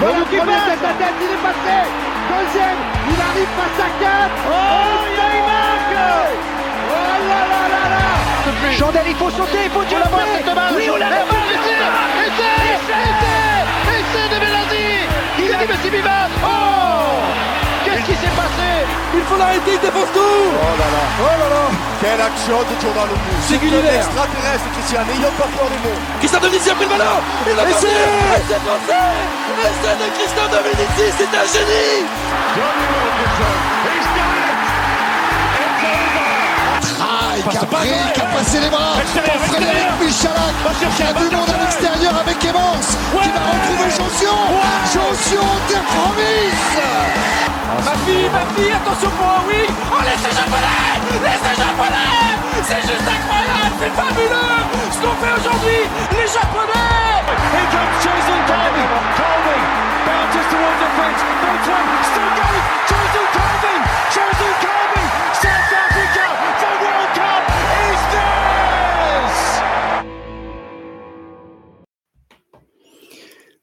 Voilà, premier tête à tête, il est passé. Deuxième, il arrive face à 4. Oh, il y a une marque Oh là là là là Chandel, il faut sauter, il faut tuer la balle. Oui, on l'a Essai Essai Essai de Belazzi Il a dit Oh Qu'est-ce qui s'est passé Il faut l'arrêter, il défonce tout. Oh là là. Oh là là. Quelle action de Giordano C'est Gulliver. extraterrestre, Christian, n'ayons pas peur des mots Christian Dominici a pris le ballon. Il a passé Essai. Français Essai de Christian Dominici, c'est un génie Traille qui a pris, qui a passé les bras. Pour Frédéric Michalak qui a du monde à l'extérieur avec Evans qui va retrouver Jonction Jonction terre promise. Ma fille, ma fille, attention pour oui Oh laissez japonais Laissez japonais C'est juste incroyable, c'est fabuleux. Ce qu'on fait aujourd'hui, les japonais. Here comes Jason Colby Colby bounces towards the fence. One, still going. Jason Colby Jason Colby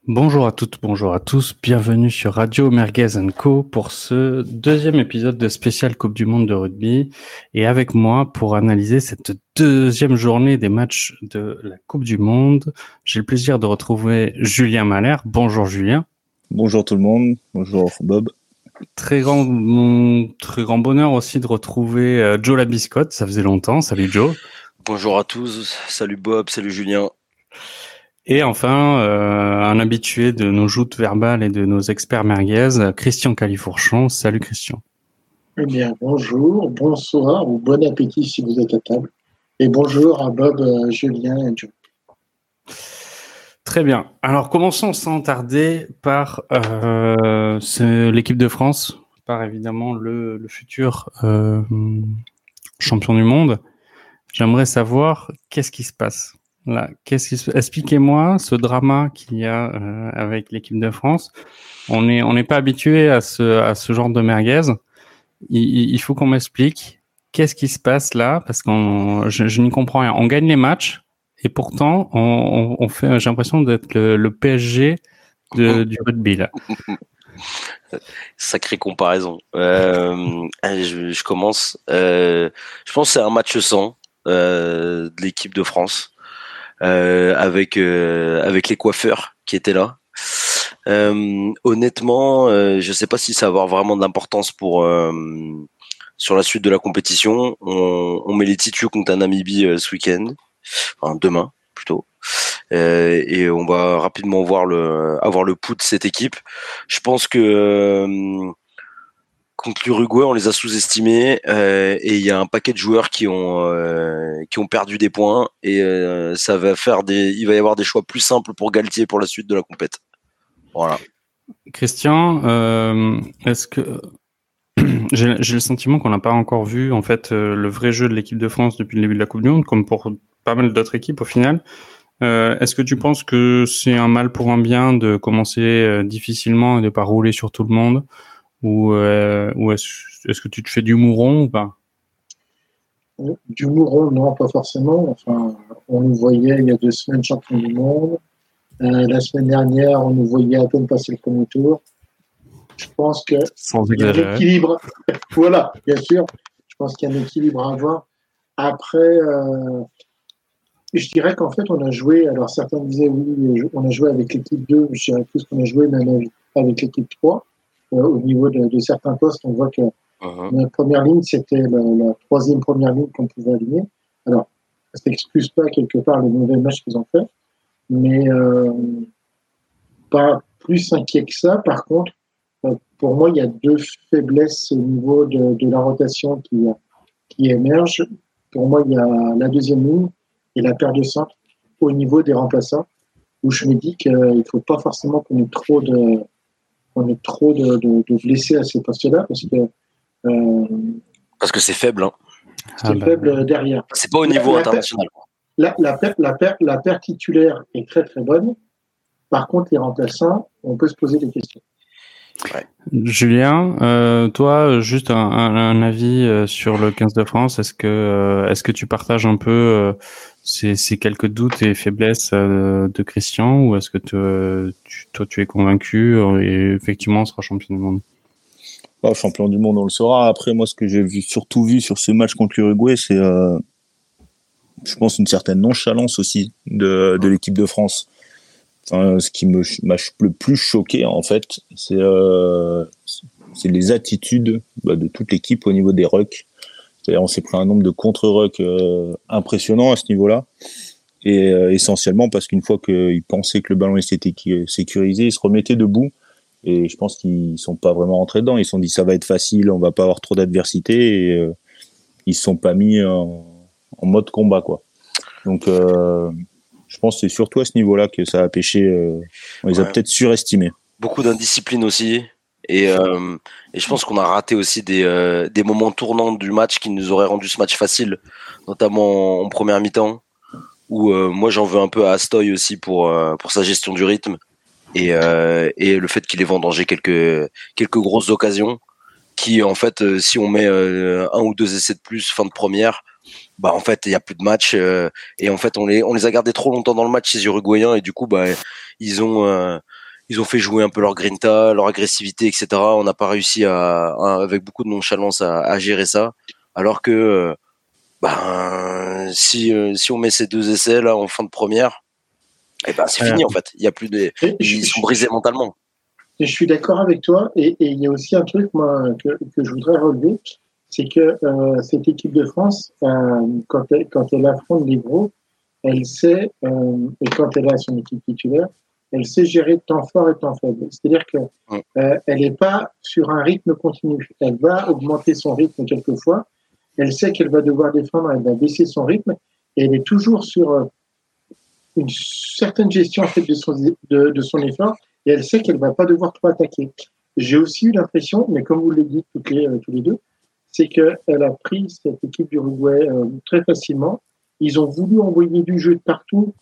Bonjour à toutes, bonjour à tous, bienvenue sur Radio Merguez Co pour ce deuxième épisode de spécial Coupe du Monde de rugby et avec moi pour analyser cette deuxième journée des matchs de la Coupe du Monde, j'ai le plaisir de retrouver Julien Malher. Bonjour Julien. Bonjour tout le monde, bonjour Bob. Très grand, mon très grand bonheur aussi de retrouver euh, Joe Labiscotte, ça faisait longtemps. Salut Joe. Bonjour à tous, salut Bob, salut Julien. Et enfin, euh, un habitué de nos joutes verbales et de nos experts merguez, Christian Califourchon. Salut Christian. Eh bien, bonjour, bonsoir ou bon appétit si vous êtes à table. Et bonjour à Bob, euh, Julien et Joe. Très bien. Alors commençons sans tarder par euh, l'équipe de France, par évidemment le, le futur champion du monde. J'aimerais savoir qu'est-ce qui se passe? Là. Qu'est-ce qui se... Expliquez-moi ce drama qu'il y a euh, avec l'équipe de France. On est on n'est pas habitué à ce à ce genre de merguez. Il, faut qu'on m'explique qu'est-ce qui se passe là parce qu'on je, je n'y comprends rien. On gagne les matchs. Et pourtant, on, on- on fait, j'ai l'impression d'être le, le PSG de, du rugby là. Sacrée comparaison. Euh, je, je commence. Euh, je pense que c'est un match sans euh, de l'équipe de France avec euh, avec les coiffeurs qui étaient là. Euh, honnêtement, euh, je sais pas si ça va avoir vraiment de l'importance pour euh, sur la suite de la compétition. On, on met les titus contre un Namibie euh, ce week-end, enfin demain plutôt. Euh, et on va rapidement voir le avoir le pouls de cette équipe. Je pense que euh, contre l'Uruguay, on les a sous-estimés euh, et il y a un paquet de joueurs qui ont euh, qui ont perdu des points et euh, ça va faire des il va y avoir des choix plus simples pour Galtier pour la suite de la compète. Voilà. Christian, est-ce que j'ai le sentiment qu'on n'a pas encore vu en fait le vrai jeu de l'équipe de France depuis le début de la Coupe du Monde, comme pour pas mal d'autres équipes au final. Est-ce que tu penses que c'est un mal pour un bien de commencer difficilement et de pas rouler sur tout le monde, ou, euh, ou est-ce que tu te fais du mouron ou pas? Du Mouron, non, pas forcément. Enfin, on nous voyait il y a deux semaines champion du monde. Euh, la semaine dernière, on nous voyait à peine passer le premier tour. Je pense que Sans il y a un équilibre. voilà, bien sûr. Je pense qu'il y a un équilibre à avoir. Après, euh, je dirais qu'en fait, on a joué. Alors, certains disaient oui, on a joué avec l'équipe 2. Je dirais plus qu'on a joué même avec- avec l'équipe 3. Euh, au niveau de, de certains postes, on voit que Mhm. la première ligne, c'était la, la troisième première ligne qu'on pouvait aligner. Alors, ça s'excuse pas quelque part le mauvais match qu'ils ont fait, mais euh, pas plus inquiet que ça. Par contre, euh, pour moi, il y a deux faiblesses au niveau de, de la rotation qui, qui émergent. Pour moi, il y a la deuxième ligne et la paire de centre au niveau des remplaçants, où je me dis qu'il ne faut pas forcément qu'on ait trop de, qu'on ait trop de, de- de blessés à ces postes-là, parce que euh, Parce que c'est faible. Hein. c'est Ah bah, faible derrière. C'est pas au niveau la- international. La, la, paire, la, paire, la paire titulaire est très très bonne. Par contre, les remplaçants, on peut se poser des questions. Julien, euh, toi, juste un, avis euh, sur le 15 de France. Est-ce que, euh, est-ce que tu partages un peu ces, quelques doutes et faiblesses de Christian ou est-ce que tu, toi, tu es convaincu et effectivement, on sera champion du monde? Bah, Champion du monde, on le saura. Après, moi, ce que j'ai vu, surtout vu sur ce match contre l'Uruguay, c'est, je pense, une certaine nonchalance aussi de, de l'équipe de France ce qui m'a le plus choqué en fait, c'est euh, les attitudes bah, de toute l'équipe au niveau des rucks. on s'est pris un nombre de contre-rucks euh, impressionnant à ce niveau-là. Et euh, essentiellement parce qu'une fois qu'ils pensaient que le ballon était sécurisé, ils se remettaient debout. Et je pense qu'ils sont pas vraiment rentrés dedans. Ils se sont dit ça va être facile, on va pas avoir trop d'adversité. Et ils se sont pas mis en, en, mode combat quoi. Donc je pense que c'est surtout à ce niveau-là que ça a pêché. Euh, on les a peut-être surestimés. Beaucoup d'indiscipline aussi. Et, euh, et, je pense qu'on a raté aussi des, euh, des moments tournants du match qui nous auraient rendu ce match facile, notamment en, première mi-temps, où moi j'en veux un peu à Astoy aussi pour, pour sa gestion du rythme et, et le fait qu'il ait vendangé quelques, quelques grosses occasions qui, en fait, si on met un ou deux essais de plus fin de première, bah en fait il y a plus de match euh, et en fait on les on les a gardés trop longtemps dans le match ces Uruguayens et du coup bah ils ont euh, ils ont fait jouer un peu leur grinta, leur agressivité, etc. On n'a pas réussi à, avec beaucoup de nonchalance à, à gérer ça, alors que euh, bah, si si on met ces deux essais là en fin de première, et eh ben c'est fini en fait. Il y a plus de ils sont brisés mentalement. je suis d'accord avec toi et, et, il y a aussi un truc moi que, que je voudrais relever, c'est que euh, cette équipe de France, euh, quand, elle, quand elle affronte les gros, elle sait, euh, et quand elle a son équipe titulaire, elle sait gérer temps fort et temps faible. C'est-à-dire que euh, elle n'est pas sur un rythme continu. Elle va augmenter son rythme quelquefois. Elle sait qu'elle va devoir défendre, elle va baisser son rythme, et elle est toujours sur euh, une certaine gestion en fait de son, de, de son effort, et elle sait qu'elle va pas devoir trop attaquer. J'ai aussi eu l'impression, mais comme vous l'avez dit toutes les, tous les deux, c'est qu'elle a pris cette équipe d'Uruguay euh, très facilement. Ils ont voulu envoyer du jeu de partout,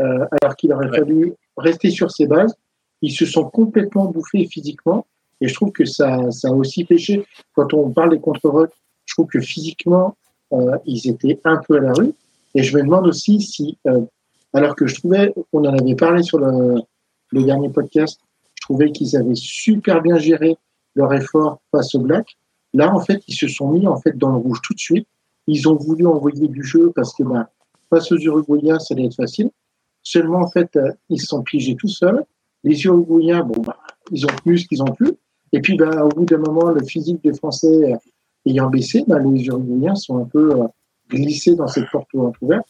euh, alors qu'il aurait fallu rester sur ses bases. Ils se sont complètement bouffés physiquement. Et je trouve que ça, ça a aussi pêché. Quand on parle des contre je trouve que physiquement, euh, ils étaient un peu à la rue. Et je me demande aussi si, alors que je trouvais, on en avait parlé sur le, le dernier podcast, je trouvais qu'ils avaient super bien géré leur effort face au Black. Là, en fait, ils se sont mis en fait dans le rouge tout de suite. Ils ont voulu envoyer du jeu parce que bah, face aux Uruguayens, ça allait être facile. Seulement, en fait, euh, ils se sont piégés tout seuls. Les Uruguayens, bon, bah, ils ont plus ce qu'ils ont pu. Et puis, bah, au bout d'un moment, le physique des Français euh, ayant baissé, bah, les Uruguayens sont un peu euh, glissés dans cette porte ouverte.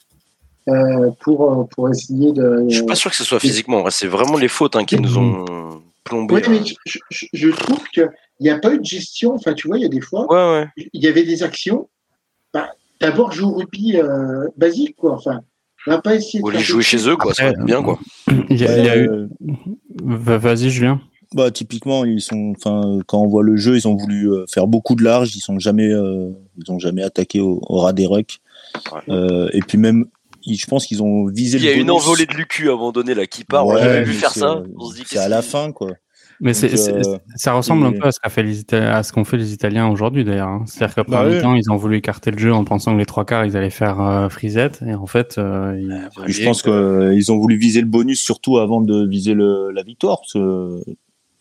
Euh, pour, pour essayer de. Je suis pas sûr que ce soit physiquement. C'est vraiment les fautes hein, qui nous ont plombé. Oui, mais je, je trouve que il n'y a pas eu de gestion. Enfin, tu vois, il y a des fois, il y avait des actions. Bah, D'abord, jouer au rugby euh, basique, quoi. Enfin, on va pas essayer. Les jouer chez eux, quoi. Ça bien, quoi. Il y a, eu... Vas-y, Julien. Bah, typiquement, ils sont, enfin, quand on voit le jeu, ils ont voulu euh, faire beaucoup de large. Ils sont jamais, euh, ils ont jamais attaqué au, ras des rucks. et puis même, je pense qu'ils ont visé. Il y a une envolée de Lucu à un moment donné là qui part. on a vu faire ça. C'est à la fin, quoi. Mais c'est, euh, ça ressemble un peu à ce, fait qu'ont fait les Italiens aujourd'hui d'ailleurs. Hein. C'est-à-dire qu'après bah oui. temps, ils ont voulu écarter le jeu en pensant que les trois quarts, ils allaient faire euh, frisette. Et en fait, euh, ils... je pense qu'ils ont voulu viser le bonus surtout avant de viser le, la victoire. Parce que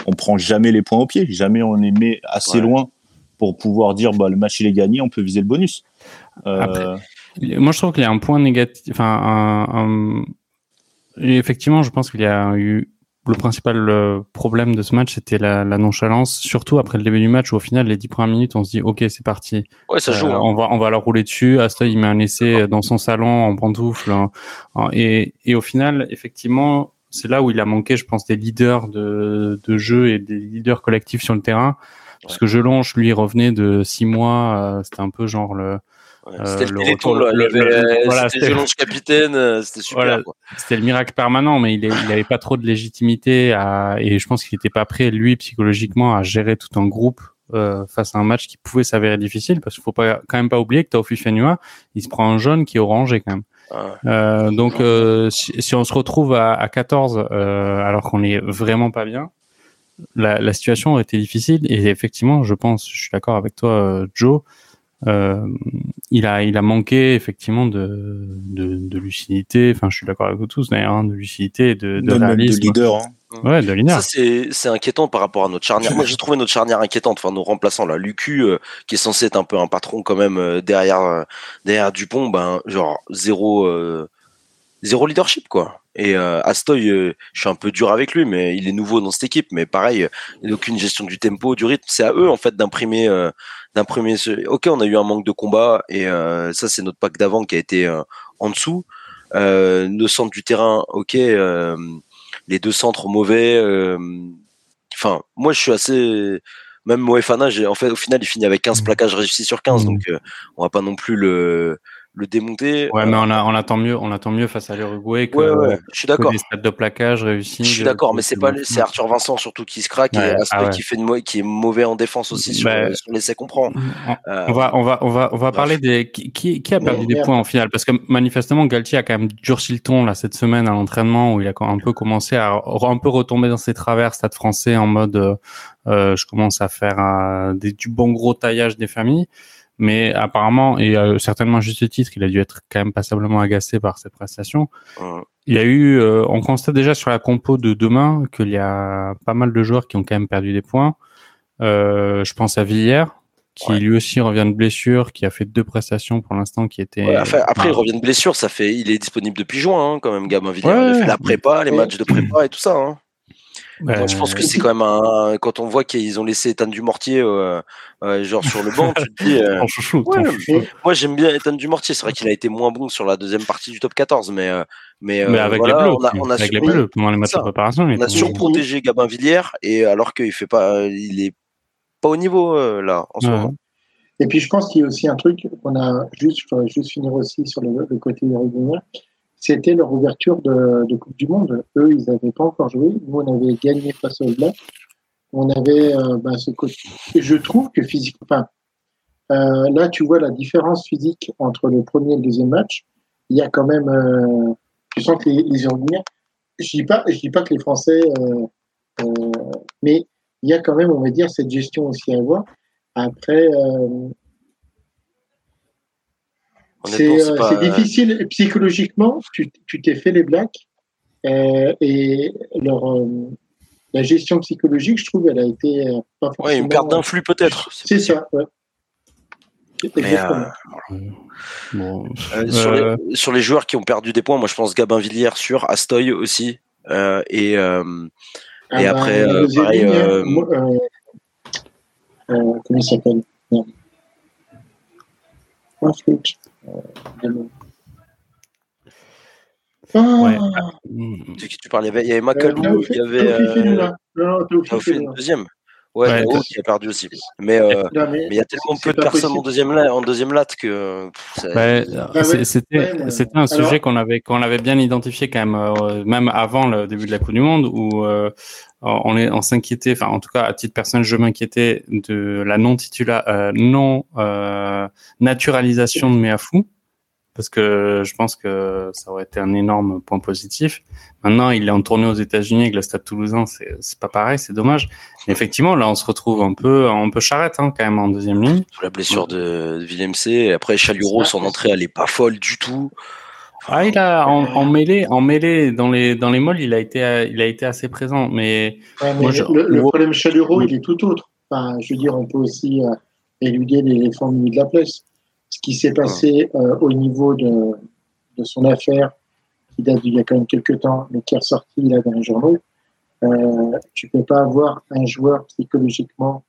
on prend jamais les points au pied, jamais on les met assez loin pour pouvoir dire bah, le match il est gagné, on peut viser le bonus. Après, moi, je trouve qu'il y a un point négatif. Enfin, un... effectivement, je pense qu'il y a eu le principal euh, problème de ce match, c'était la, nonchalance, surtout après le début du match où au final, les dix premières minutes, on se dit, ok, c'est parti. Ouais, ça joue. Euh, hein. On va, on va leur rouler dessus. Asta, il met un essai dans son salon en pantoufle. Hein. Et, et au final, effectivement, c'est là où il a manqué, je pense, des leaders de, de jeu et des leaders collectifs sur le terrain. Parce que Jelonche, lui, revenait de six mois. Euh, c'était un peu genre le, c'était le, avait voilà, c'était capitaine, euh, c'était super. C'était le miracle permanent, mais il n'avait pas trop de légitimité à, et je pense qu'il n'était pas prêt, lui, psychologiquement, à gérer tout un groupe euh, face à un match qui pouvait s'avérer difficile, parce qu'il faut pas, quand même pas oublier que Taofi Fenua, il se prend un jaune qui est orangé quand même. Ah. Euh, donc, euh, si, si, on se retrouve à, à 14, euh, alors qu'on est vraiment pas bien, la, la, situation aurait été difficile. Et effectivement, je pense, je suis d'accord avec toi, Joe. Euh, il a il a manqué effectivement de de, de lucidité. Enfin, je suis d'accord avec vous tous d'ailleurs, hein, de lucidité, de, de réalisme. De leader. Hein. Ouais, de leader. Ça c'est c'est inquiétant par rapport à notre charnière. Moi, j'ai trouvé notre charnière inquiétante. Enfin, nos remplaçants là, Lucu, euh, qui est censé être un peu un patron quand même euh, derrière euh, derrière Dupont, ben genre zéro zéro leadership quoi. Et euh, Astoy, je suis un peu dur avec lui, mais il est nouveau dans cette équipe. Mais pareil, il n'y a aucune gestion du tempo, du rythme. C'est à eux en fait d'imprimer d'imprimer ce. Ok, on a eu un manque de combat et euh, ça c'est notre pack d'avant qui a été euh, en dessous. Euh, nos centres du terrain, ok, les deux centres mauvais. Enfin, moi je suis assez. Même Moefana, en fait, au final, il finit avec 15 mmh. plaquages réussis sur 15, mmh. donc on va pas non plus le le démonter. Ouais, mais on, a, on attend mieux, on attend mieux face à l'Uruguay que, ouais, ouais, je suis d'accord. des stades de plaquage réussis. Je suis d'accord, mais c'est pas, c'est Arthur Vincent surtout qui se craque et ah qui fait de, qui est mauvais en défense aussi sur, bah, sur l'essai qu'on prend. Euh, on va, on va, on va, on va parler des qui, qui a perdu des points en finale parce que manifestement Galtier a quand même durci le ton là cette semaine à l'entraînement où il a un peu commencé à un peu retomber dans ses travers stade français en mode euh, euh je commence à faire euh, des, du bon gros taillage des familles mais apparemment, et euh, certainement juste titre, il a dû être quand même passablement agacé par cette prestation. Il y a eu, euh, on constate déjà sur la compo de demain qu'il y a pas mal de joueurs qui ont quand même perdu des points. Euh, je pense à Villiers, qui lui aussi revient de blessure, qui a fait deux prestations pour l'instant qui étaient. après, il revient de blessure, ça fait, il est disponible depuis juin hein, quand même, Gabin Villiers. il a fait la prépa, les matchs de prépa et tout ça. Hein je pense que c'est quand même un. Quand on voit qu'ils ont laissé Ethan Dumortier, euh, euh, genre sur le banc, tu te dis. Euh, chouchou, Moi, j'aime bien Ethan Dumortier. C'est vrai qu'il a été moins bon sur la deuxième partie du top 14, mais. Euh, mais, mais avec les bleus, on a, on a avec les bleus pendant les matchs de préparation. On a surprotégé Gabin Villiers, et alors qu'il fait pas. Il est pas au niveau, là, en ce moment. Et puis, je pense qu'il y a aussi un truc qu'on a juste. Je juste finir aussi sur le, le côté régulier c'était leur ouverture de, Coupe du Monde. Eux, ils n'avaient pas encore joué. Nous, on avait gagné face aux Blacks. On avait euh, bah, ce côté. je trouve que physiquement, euh, là, tu vois la différence physique entre le premier et le deuxième match. Il y a quand même, euh, tu sens que les, les je dis pas, je dis pas que les Français, mais il y a quand même, on va dire, cette gestion aussi à avoir. Après, c'est euh, difficile psychologiquement. Tu t'es fait les blacks euh, et leur, euh, la gestion psychologique, je trouve, elle a été pas forcément. Ouais, une perte d'influx peut-être. C'est ça. Ouais. sur, les, sur, les, joueurs qui ont perdu des points, moi je pense Gabin Villiers sur Astoy aussi. et, ah et après, pareil. comment il s'appelle? Ah. Tu parlais, il y avait Macalou, il y avait. Euh, deuxième. Ouais, qui a perdu aussi. Mais euh, mais il y a tellement peu de personnes en deuxième, en deuxième latte que. C'était un sujet qu'on avait, qu'on avait bien identifié quand même, euh, même avant le début de la Coupe du Monde, où euh, on, est, on s'inquiétait, enfin en tout cas à titre personnel, je m'inquiétais de la non titula, euh, non naturalisation de Meafou parce que je pense que ça aurait été un énorme point positif. Maintenant, il est en tournée aux États-Unis avec le Stade Toulousain, c'est c'est pas pareil, c'est dommage. Mais effectivement, là, on se retrouve un peu un peu charrette hein, quand même en deuxième ligne. La blessure de Willem C. Après Chaluro, son entrée, elle est pas folle du tout. ah, il a en, en, mêlée, en mêlée dans les dans les molles, il a été il a été assez présent. Mais, le, problème Chaluro, il est tout autre. Enfin, je veux dire, on peut aussi euh, éluder l'éléphant de la place ce qui s'est passé euh, au niveau de, de, son affaire, qui date d'il y a quand même quelques temps, mais qui est ressorti là dans les journaux, euh, tu peux pas avoir un joueur psychologiquement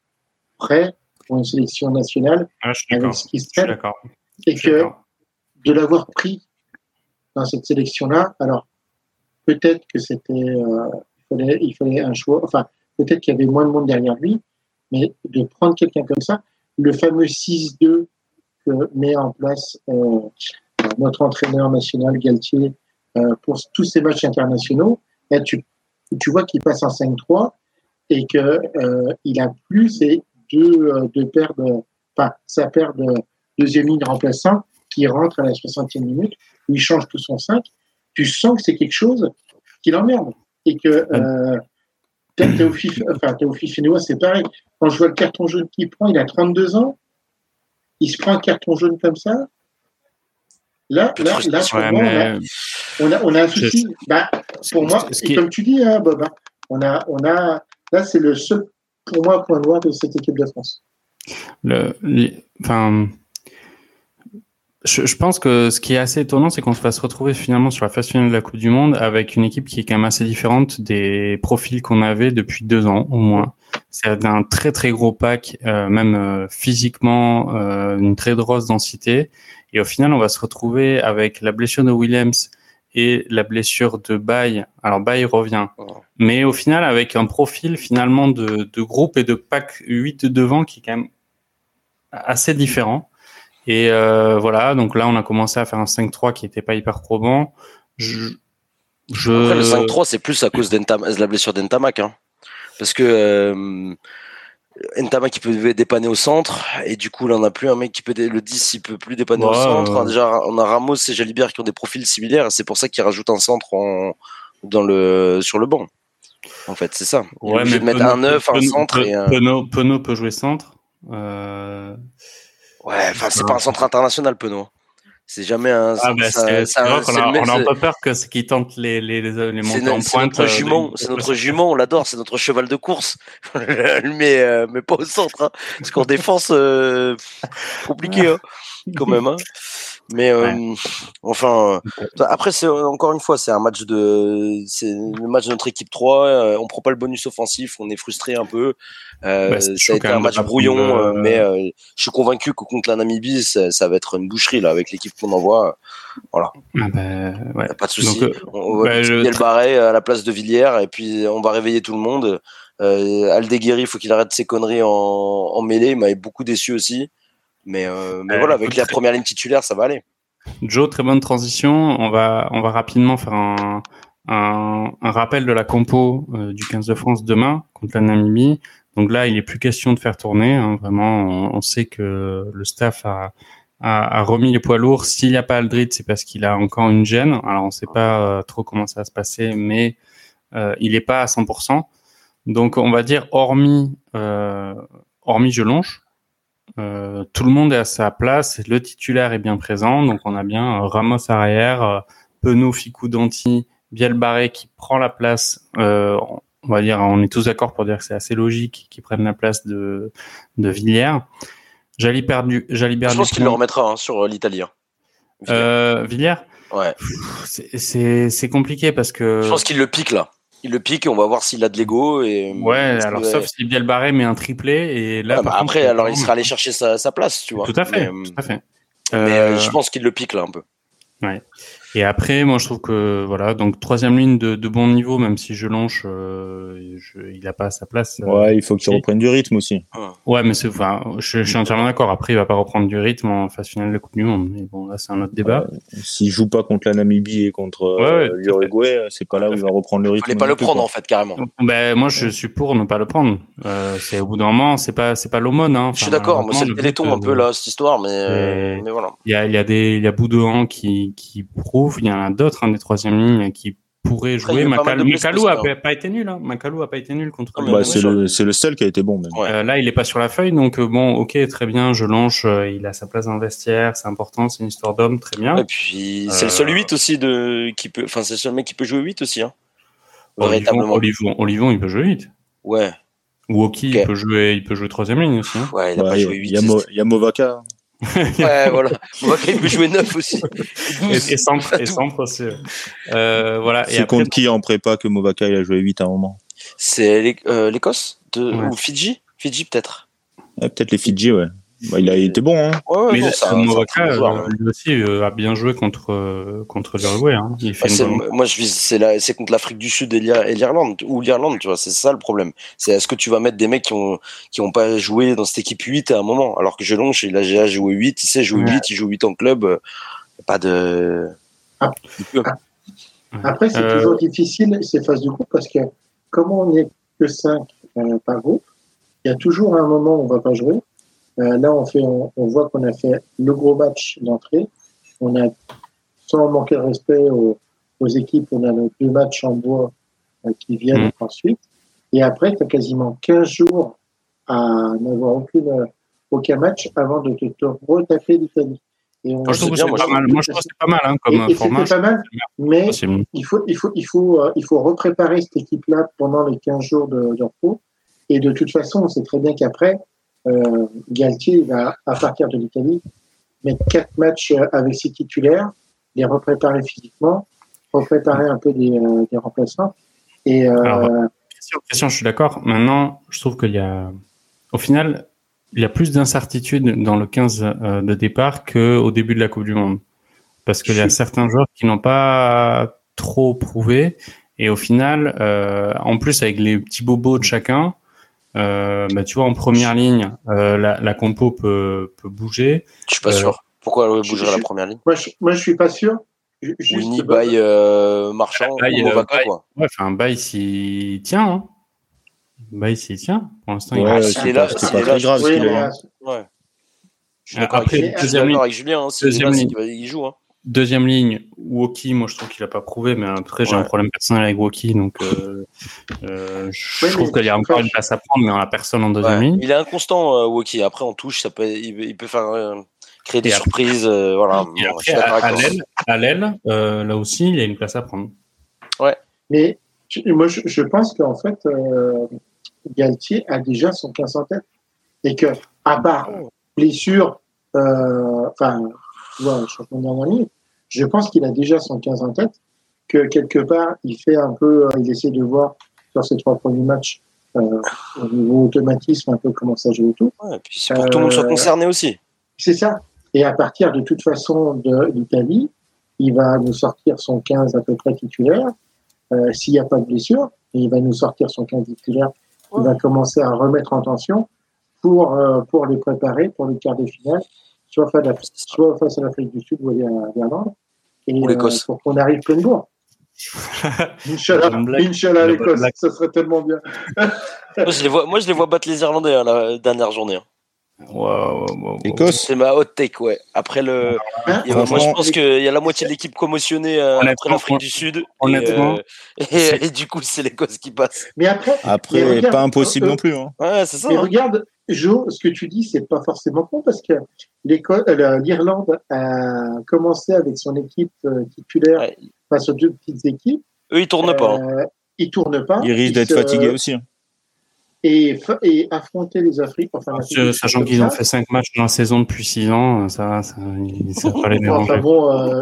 prêt pour une sélection nationale ah, avec ce qui se fait. Et que de l'avoir pris dans cette sélection-là, alors peut-être que c'était, euh, il, fallait, il fallait un choix, enfin peut-être qu'il y avait moins de monde derrière lui, mais de prendre quelqu'un comme ça, le fameux 6-2 que met en place euh, notre entraîneur national Galtier euh, pour tous ces matchs internationaux, et tu, tu vois qu'il passe en 5-3 et qu'il euh, a plus ces deux, deux paires de, enfin, sa paire de deuxième ligne remplaçant qui rentre à la 60e minute, il change tout son 5. Tu sens que c'est quelque chose qui l'emmerde et que Théophile, enfin, c'est pareil. Quand je vois le carton jaune qu'il prend, il a 32 ans. Il se prend un carton jaune comme ça. Là, là, là, pour moi, on, a, on, a, un souci. Bah, pour moi, et comme tu dis, hein, Bob, hein, on a, on a, là, c'est le seul, pour moi, point noir de cette équipe de France. Le, enfin, je, pense que ce qui est assez étonnant, c'est qu'on va se retrouver finalement sur la phase finale de la Coupe du Monde avec une équipe qui est quand même assez différente des profils qu'on avait depuis deux ans au moins. C'est un très très gros pack, euh, même euh, physiquement, euh, une très grosse densité. Et au final, on va se retrouver avec la blessure de Williams et la blessure de Bay. Alors Bay revient, mais au final avec un profil finalement de, de groupe et de pack 8 devant qui est quand même assez différent. Et euh, voilà, donc là, on a commencé à faire un 5-3 qui n'était pas hyper probant. Je, je... Après, le 5-3, c'est plus à cause de la blessure d'Entamac. Hein. Parce que euh, Entamac, il peut dépanner au centre. Et du coup, là, on n'a plus un mec qui peut. Le 10, il peut plus dépanner au centre. Déjà, on a Ramos et Jalibert qui ont des profils similaires. Et c'est pour ça qu'ils rajoutent un centre en, dans le, sur le banc. En fait, c'est ça. ouais, mais de mettre un 9, un centre. et un... peut jouer centre. Euh... Ouais, enfin, c'est pas un centre international, Penaud. C'est jamais un. Ah, bah, c'est a, on a un peu peur que ce qui tente les, les, les montées en pointe. C'est notre euh, jument, c'est notre jument, on l'adore, c'est notre cheval de course. mais, euh, mais pas au centre, hein. Parce qu'en défense, euh, compliqué, hein, quand même. Hein. Mais euh, enfin, euh, après c'est encore une fois, c'est un match de, c'est le match de notre équipe 3. Euh, on prend pas le bonus offensif, on est frustré un peu. Euh, bah, ça a été un match brouillon, mais je suis convaincu que contre la Namibie, ça, va être une boucherie là avec l'équipe qu'on envoie. Voilà. Ah bah, ouais. Pas de souci. on va bah, le barré à la place de Villiers et puis on va réveiller tout le monde. Euh, Aldeguerri, il faut qu'il arrête ses conneries en, en mêlée. Il m'avait beaucoup déçu aussi. Mais, euh, mais voilà, avec la première ligne titulaire, ça va aller. Joe, très bonne transition. On va, on va rapidement faire un, un, un rappel de la compo euh, du 15 de France demain contre la Namibie. Donc là, il n'est plus question de faire tourner. Hein. Vraiment, on, sait que le staff a, a, a remis les poids lourds. S'il n'y a pas Aldrit, c'est parce qu'il a encore une gêne. Alors, on ne sait pas euh, trop comment ça va se passer, mais euh, il n'est pas à 100%. Donc, on va dire, hormis, hormis Jelonche, euh, tout le monde est à sa place, le titulaire est bien présent, donc on a bien euh, Ramos arrière, euh, Penaud, Ficou, Danti, Bielbarré qui prend la place. Euh, on va dire, on est tous d'accord pour dire que c'est assez logique qu'ils prennent la place de de Villiers. Jalibert du, Je pense qu'il le remettra hein, sur l'Italie. Euh, Villiers? Ouais. C'est compliqué parce que. Je pense qu'il le pique là il le pique et on va voir s'il a de l'ego. Et ouais, alors sauf si bien le barré met un triplé et là. Bah, après, alors il sera allé chercher sa, sa, place, tu vois. Tout à fait. tout à fait. Mais euh, je pense qu'il le pique là un peu. Ouais. Et après, moi, je trouve que voilà, donc troisième ligne de, de bon niveau, même si je longe, euh, il a pas sa place. Euh, ouais, il faut qu'il reprenne du rythme aussi. Ouais, mais c'est, enfin, je, suis entièrement d'accord. Après, il va pas reprendre du rythme en phase finale de la Coupe du Monde. Mais bon, là, c'est un autre débat. S'il joue pas contre la Namibie et contre euh, l'Uruguay, c'est pas là où il va reprendre le rythme. Il pas le prendre en fait carrément. Ben moi, je suis pour ne pas le prendre. Euh, c'est au bout d'un moment, c'est pas, c'est pas l'aumône. Hein. je suis d'accord. Moi, c'est le téléthon un peu là cette histoire, mais, mais voilà. Il y a, il y a des, il y a bout de qui il y en a d'autres, hein, des troisième lignes qui pourraient jouer. Macalou a pas été nul. Hein. Macalou a pas été nul contre. Bah, c'est le, le, seul qui a été bon. Même. Euh, là, il est pas sur la feuille, donc euh, bon, ok, très bien. Je lance, euh, il a sa place dans le vestiaire, c'est important, c'est une histoire d'homme, très bien. Et puis c'est le seul 8 aussi de qui peut, enfin c'est le seul mec qui peut jouer 8 aussi. Hein. Olivon, Olivon, Olivon, il peut jouer 8. Ouais. Ou Oki, il peut jouer, il peut jouer troisième ligne aussi. Hein. Ouais, il a pas joué 8. Il y a Movaka ouais, voilà. il peut jouer neuf aussi. et, et, centre, et centre aussi. Euh, voilà. C'est contre qui en prépa que Movaka il a joué 8 à un moment C'est euh, l'Écosse de... ou Fidji? Fidji peut-être. Ouais, peut-être les Fidji, ouais. Bah, il a été bon. Hein. Ouais, mais ça, euh, lui aussi euh, a bien joué contre euh, contre l'Uruguay. Hein. Bah, moi, je vis c'est c'est contre l'Afrique du Sud et l'Irlande ou l'Irlande, tu vois. C'est ça le problème. C'est est-ce que tu vas mettre des mecs qui ont qui ont pas joué dans cette équipe 8 à un moment, alors que Gelonge, il a déjà joué 8, il sait jouer 8, il joue 8 en club. Pas de. Ah. Après, c'est toujours difficile ces phases du groupe parce que comme on n'est que 5 par groupe, il y a toujours un moment où on va pas jouer. Euh, là, on, fait, on, voit qu'on a fait le gros match d'entrée. On a, sans manquer de respect aux, équipes, on a nos deux matchs en bois euh, qui viennent mmh. ensuite. Et après, tu as quasiment 15 jours à n'avoir aucune, aucun match avant de te, te retaper l'Italie. Moi, je trouve que c'est pas mal. Moi, je trouve que c'est pas mal hein, comme et, et format. pas mal, mais il faut, il faut, il faut, euh, il faut repréparer cette équipe-là pendant les 15 jours de, de repos. Et de toute façon, on sait très bien qu'après, euh, Galtier va, à partir de l'Italie, mettre quatre matchs euh, avec ses titulaires, les repréparer physiquement, repréparer un peu des, euh, des remplaçants. Et, euh, Alors, question, question, je suis d'accord. Maintenant, je trouve qu'il y a, au final, il y a plus d'incertitudes dans le 15 euh, de départ qu'au début de la Coupe du Monde. Parce qu'il y a certains joueurs qui n'ont pas trop prouvé. Et au final, euh, en plus, avec les petits bobos de chacun, euh, bah, tu vois, en première ligne, euh, la, la, compo peut, peut bouger. Je suis pas sûr. Pourquoi elle bougerait la première ligne? moi je, moi, je suis pas sûr. Juste Winnie, Baye, euh, Marchand, Baye, Movaca, Baye, quoi. Ouais, enfin, Baye s'il tient. Hein. Baye s'il tient. Pour l'instant, Ouais, il reste. s'il est là, c'est pas grave je- ce qu'il hein. Ouais. Je suis d'accord avec, deuxième d'accord ligne. avec Julien. Hein, Deuxième là, c'est ligne. il joue. Hein. Deuxième ligne, Woki, moi je trouve qu'il a pas prouvé, mais après j'ai Ouais. un problème personnel avec Woki, donc euh, euh, je Ouais, trouve mais- qu'il y a encore une place à prendre, mais on a personne en deuxième Ouais. ligne. Il est inconstant, euh, Woki. Après, en touche, ça peut, il, il peut faire euh, créer des Et après- surprises. euh, voilà. Et après, d'accord à, l'aile, euh, là aussi, il y a une place à prendre. mais je- moi, je, je pense qu'en fait, euh, Galtier a déjà son 15 en tête. Et que, à part blessure, euh, enfin, vois, champion dernière ligne, je pense qu'il a déjà son 15 en tête, que quelque part, il fait un peu, euh, il essaie de voir sur ses trois premiers matchs, euh, au niveau automatisme, un peu comment ça joue et tout. Ouais, et puis c'est pour que tout le monde soit Euh, concerné aussi. C'est ça. Et à partir de toute façon de l'Italie, il va nous sortir son 15 à peu près titulaire. Euh, S'il n'y a pas de blessure, il va nous sortir son 15 titulaire. Il va commencer à remettre en tension pour, euh, pour les préparer pour les quarts de finale, soit face à, soit face à l'Afrique du Sud ou à l'Irlande. Ou l'Écosse. euh, pour qu'on arrive plein de bourre. Inch'Allah. Inch'Allah l'Écosse, ça serait tellement bien. Moi, je les vois, moi, je les vois battre les Irlandais hein, la dernière journée. hein. Wow, wow, wow, wow. Écosse C'est ma hot take, ouais. Après le, Hein moi, je pense qu'il y a la moitié de l'équipe commotionnée euh, après l'Afrique du Sud. et, honnêtement, euh, et, et du coup, c'est l'Écosse qui passe. Mais après, Mais Après, regarde, pas impossible euh, non plus. Hein. Ouais, c'est ça. Mais hein. regarde, Jo, ce que tu dis, c'est pas forcément con parce que euh, l'Irlande a commencé avec son équipe euh, titulaire Ouais. face aux deux petites équipes. Eux, ils tournent pas. hein. Euh, ils tournent pas. Ils d'être se- fatigué aussi. hein. Et, affronter les Afriques. Enfin, Sud Sachant qu'ils ont fait 5 matchs dans la saison depuis 6 ans, ça, ça, ça va pas les Enfin bon, euh,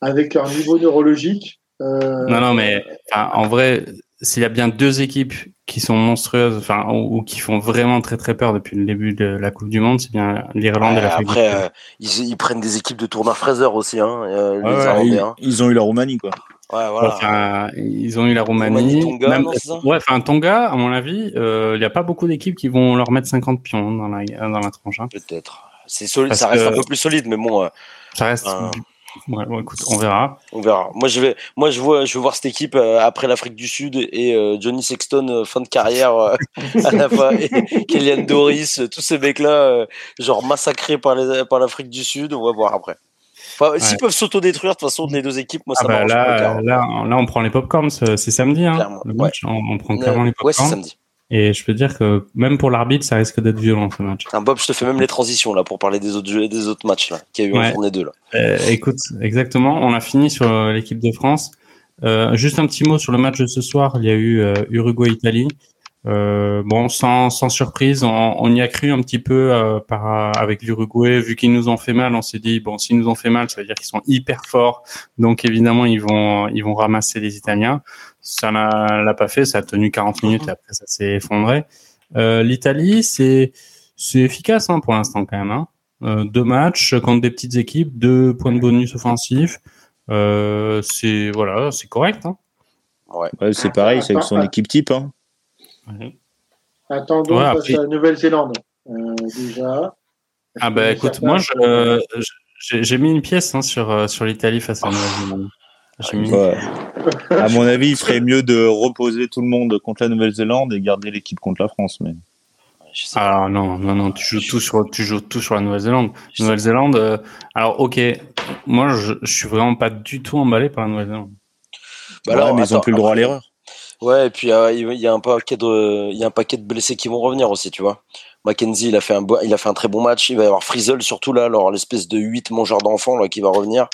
avec leur niveau neurologique. euh, Non, non, mais en vrai, s'il y a bien deux équipes qui sont monstrueuses, enfin, ou, ou qui font vraiment très très peur depuis le début de la Coupe du Monde, c'est bien l'Irlande Ouais, et l'Afrique après, euh, ils, ils prennent des équipes de tournoi Fraser aussi, hein, euh, Ouais, les ouais, Irlandais. Ils, hein. ils ont eu la Roumanie, quoi. Ouais, voilà. Enfin, ils ont eu la Roumanie, Roumanie. Tonga, même- non, c'est ça ouais, enfin, Tonga, à mon avis, euh, il n'y a pas beaucoup d'équipes qui vont leur mettre 50 pions dans la, dans la tranche. hein. Peut-être. C'est solide, Parce ça reste un peu plus solide, mais bon, euh, Ça reste. Ouais, bon, écoute, on verra. on verra. Moi, je vais, moi, je vois, je veux voir cette équipe euh, après l'Afrique du Sud et euh, Johnny Sexton euh, fin de carrière à la et Kylian Doris, tous ces mecs-là, genre massacrés par les, par l'Afrique du Sud. On va voir après. Enfin, S'ils Ouais. peuvent s'autodétruire, de toute façon, les deux équipes, moi, Ah ça bah pas. là, là, on prend les popcorns, c'est samedi, hein, le ouais. match. On, on prend clairement les Ouais, c'est popcorns. samedi. Et je peux dire que même pour l'arbitre, ça risque d'être violent ce match. Putain, Bob, je te fais même les transitions là pour parler des autres jeux, des autres matchs là, qu'il y a eu en Ouais. journée 2 là. Euh, écoute, exactement. On a fini sur euh, l'équipe de France. Euh, juste un petit mot sur le match de ce soir. Il y a eu euh, Uruguay-Italie. Euh, bon, sans, sans surprise, on, on y a cru un petit peu euh, par, avec l'Uruguay. Vu qu'ils nous ont fait mal, on s'est dit bon, s'ils nous ont fait mal, ça veut dire qu'ils sont hyper forts. Donc évidemment, ils vont ils vont ramasser les Italiens. Ça n'a l'a pas fait. Ça a tenu 40 minutes et après ça s'est effondré. Euh, L'Italie, c'est c'est efficace hein, pour l'instant quand même. Hein. Euh, deux matchs contre des petites équipes, deux points de bonus offensifs. Euh, c'est voilà, c'est correct. Hein. Ouais. Ouais, c'est pareil, c'est avec son équipe type. Hein. Attendons Ouais, face à la Nouvelle-Zélande. Euh, déjà. Ah bah écoute, moi je, euh, j'ai mis une pièce hein, sur euh, sur l'Italie face à Nouvelle-Zélande. J'ai mis- Ouais. À mon avis, il ferait mieux de reposer tout le monde contre la Nouvelle-Zélande et garder l'équipe contre la France. Mais pas. Ah non non non, tu joues tout sur tu joues tout sur la Nouvelle-Zélande. Nouvelle-Zélande. euh, alors ok, moi je, je suis vraiment pas du tout emballé par la Nouvelle-Zélande. Bah Ouais, alors, mais ils ont attends, plus le droit à l'erreur. Ouais, et puis euh, il y a un paquet de, il y a un paquet de blessés qui vont revenir aussi, tu vois. Mackenzie, il a fait un, il a fait un très bon match. Il va y avoir Frizzle surtout là, alors l'espèce de 8 mangeur d'enfants là qui va revenir.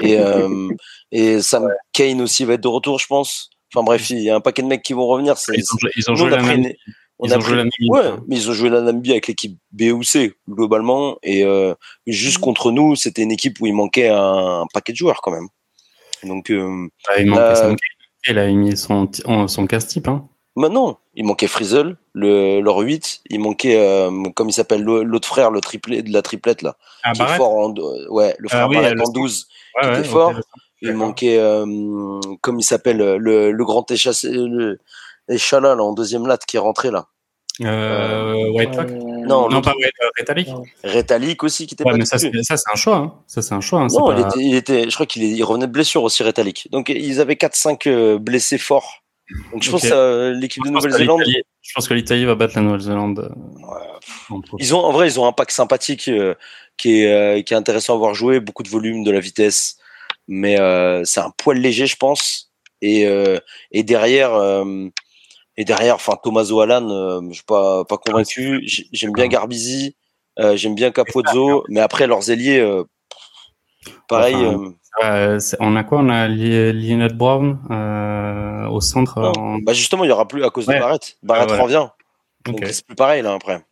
Et euh, et Sam Kane aussi va être de retour, je pense. Enfin bref, il y a un paquet de mecs qui vont revenir. Ils ont, ils ont joué la même. On a pris... ouais, mais ils ont joué la Namibie avec l'équipe B ou C globalement et euh, juste contre nous, c'était une équipe où il manquait un, un paquet de joueurs quand même. Donc euh, ah, il manquait Sam Kane. Il a mis son son casse type hein. Bah non, il manquait Frizzle, le leur 8, il manquait euh, comme il s'appelle l'autre frère, le triplé de la triplette là, ah, qui est fort en ouais, le frère ah, oui, Barrett en 12 ouais, qui ouais, était fort. Il manquait euh, comme il s'appelle le, le grand échassé le Échala là en deuxième latte qui est rentré là. Euh, White Non, non pas White, Retalik. Retalik aussi qui était ouais, pas mais ça, c'est un choix. Hein. Ça c'est un choix. Hein. Non, pas... il, était, il, était, je crois qu'il il revenait de blessure aussi Retalik. Donc ils avaient 4-5 blessés forts. Donc je okay. pense que l'équipe de Nouvelle-Zélande. Je pense que l'Italie va battre la Nouvelle-Zélande. Ouais. Ils ont en vrai ils ont un pack sympathique euh, qui est euh, qui est intéressant à voir jouer, beaucoup de volume, de la vitesse, mais euh, c'est un poil léger je pense. Et et derrière et derrière, enfin Tommaso Alan, euh, je suis pas pas convaincu. J'aime bien Garbizi, euh, j'aime bien Capozzo, mais après leurs ailiers, euh, pareil. Enfin, on a quoi? On a Lionel Brown au centre. En... Bah justement, il y aura plus à cause ouais. de Barrett. Barrett ouais, revient. Donc okay. c'est plus pareil là après.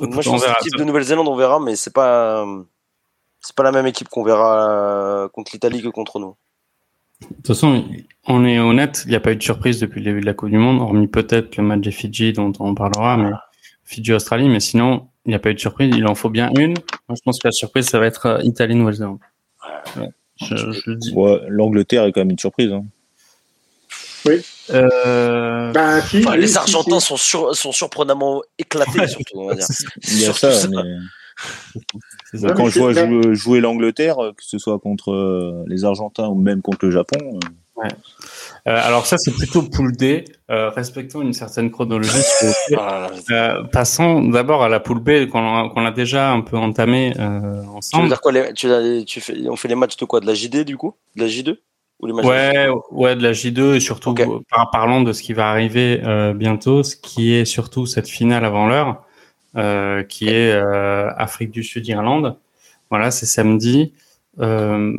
Donc, moi, je pense que l'équipe de Nouvelle-Zélande, on verra, mais c'est pas c'est pas la même équipe qu'on verra contre l'Italie que contre nous. De toute façon, on est honnête, il n'y a pas eu de surprise depuis le début de la Coupe du Monde, hormis peut-être le match des Fidji dont on parlera, mais Fidji-Australie, mais sinon, il n'y a pas eu de surprise, il en faut bien une. Moi, je pense que la surprise, ça va être euh, Italie-Nouvelle-Zélande. Ouais. Ouais, L'Angleterre est quand même une surprise. Hein. Oui. Euh... Bah, si, enfin, oui, les Argentins si. Sont, sur, sont surprenamment éclatés, surtout, on va dire. Il y a ça, mais... Ouais, quand mais je vois jouer, jouer l'Angleterre, que ce soit contre euh, les Argentins ou même contre le Japon, euh, Euh, alors ça, c'est plutôt poule D. Euh, respectons une certaine chronologie. Euh, passons d'abord à la poule B qu'on a, déjà un peu entamée euh, Tu veux ensemble. dire quoi les, tu, as- tu fais, On fait les matchs de quoi De la JD du coup? De la J2 Ou les matchs de- Ouais, ouais, de la J2 et surtout Ok. euh, par, parlons de ce qui va arriver bientôt, ce qui est surtout cette finale avant l'heure, qui est Afrique du Sud Irlande. Voilà, c'est samedi. Euh,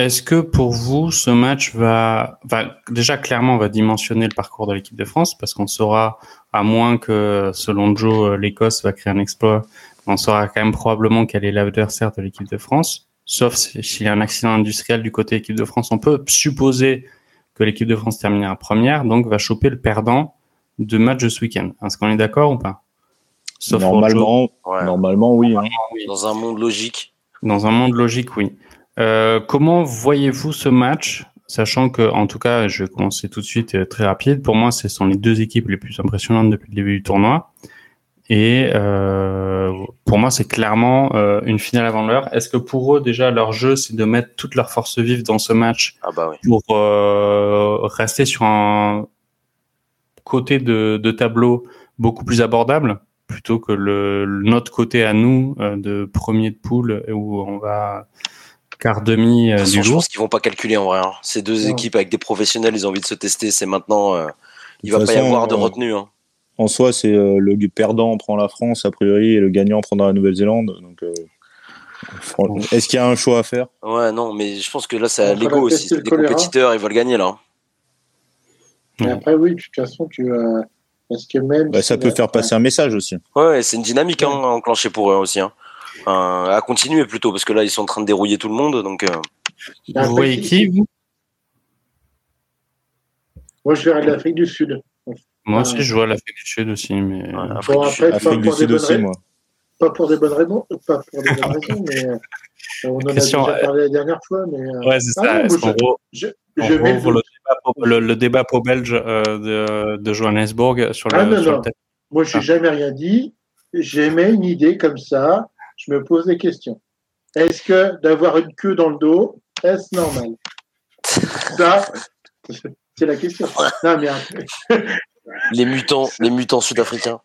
Est-ce que pour vous ce match va, va déjà clairement va dimensionner le parcours de l'équipe de France parce qu'on saura à moins que selon Joe euh, l'Écosse va créer un exploit, on saura quand même probablement quel est l'adversaire de l'équipe de France. Sauf si- s'il y a un accident industriel du côté équipe de France, on peut supposer que l'équipe de France terminera première, donc va choper le perdant de match de ce week-end. Est-ce qu'on est d'accord ou pas? Sauf pour Joe. normalement, Ouais. normalement, oui. hein. Dans un monde logique. Dans un monde logique, oui. Euh, comment voyez-vous ce match, sachant que, en tout cas, je vais commencer tout de suite euh, très rapide. Pour moi, ce sont les deux équipes les plus impressionnantes depuis le début du tournoi. Et euh, pour moi, c'est clairement euh, une finale avant l'heure. Est-ce que pour eux, déjà, leur jeu, c'est de mettre toute leur force vive dans ce match Ah bah oui. pour euh, rester sur un côté de, de tableau beaucoup plus abordable plutôt que le, notre côté à nous de premier de poule où on va quart demi euh, du je jour. pense qu'ils vont pas calculer en vrai. hein. Ces deux équipes avec des professionnels, ils ont envie de se tester. C'est maintenant. euh, il va pas y avoir de euh, retenue. Hein. En soi, c'est euh, le perdant prend la France, a priori, et le gagnant prendra la Nouvelle-Zélande. Donc, euh, est-ce qu'il y a un choix à faire? Ouais, non, mais je pense que là, c'est l'ego aussi. Les compétiteurs, ils veulent gagner là. hein. Mais après, oui, de toute façon, tu as. Parce que même. Bah, Ça peut faire passer un message aussi. Ouais, ouais, c'est une dynamique hein, enclenchée pour eux aussi. Hein. Enfin, à continuer plutôt, parce que là, ils sont en train de dérouiller tout le monde. Donc, euh, Vous voyez qui vous? Moi, je verrais l'Afrique du Sud. Moi aussi, je vois l'Afrique du Sud aussi, mais ouais, euh, Afrique Bon, du Sud. après, du pour des Sud bonnes aussi, raisons. moi. Pas pour des bonnes raisons. Pas pour des bonnes raisons, mais. euh, On en a Question, déjà euh, parlé la dernière fois, mais. euh, ouais, c'est ah ça. non, re- je, je mets le débat, le, le débat pro-belge euh, de, de Johannesburg sur le, Ah, non, sur non. le Moi, j'ai Ah. jamais rien dit. J'aimais une idée comme ça. Je me pose des questions. Est-ce que d'avoir une queue dans le dos, est-ce normal? Ça, c'est la question. Non, mais après, Les mutants, les mutants sud-africains.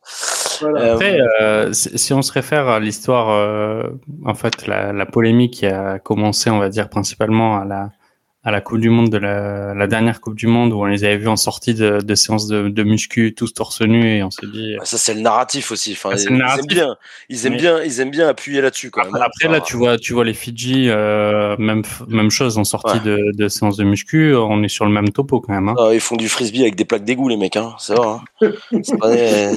voilà. Euh, Après, euh, si si on se réfère à l'histoire, euh, en fait, la, la polémique qui a commencé, on va dire, principalement à la, à la Coupe du Monde de la, la, dernière Coupe du Monde où on les avait vus en sortie de, de séance de, de muscu, tous torse nu et on s'est dit. ça c'est le narratif aussi. Enfin, ils, ils, aiment bien, ils aiment bien, ils aiment bien appuyer là-dessus quand même. Après, là, tu vois, tu vois les Fidji, euh, même même chose en sortie de, de séance de muscu, on est sur le même topo quand même. Hein. Ah, ils font du frisbee avec des plaques d'égout les mecs, hein. C'est vrai. Hein. c'est pas des,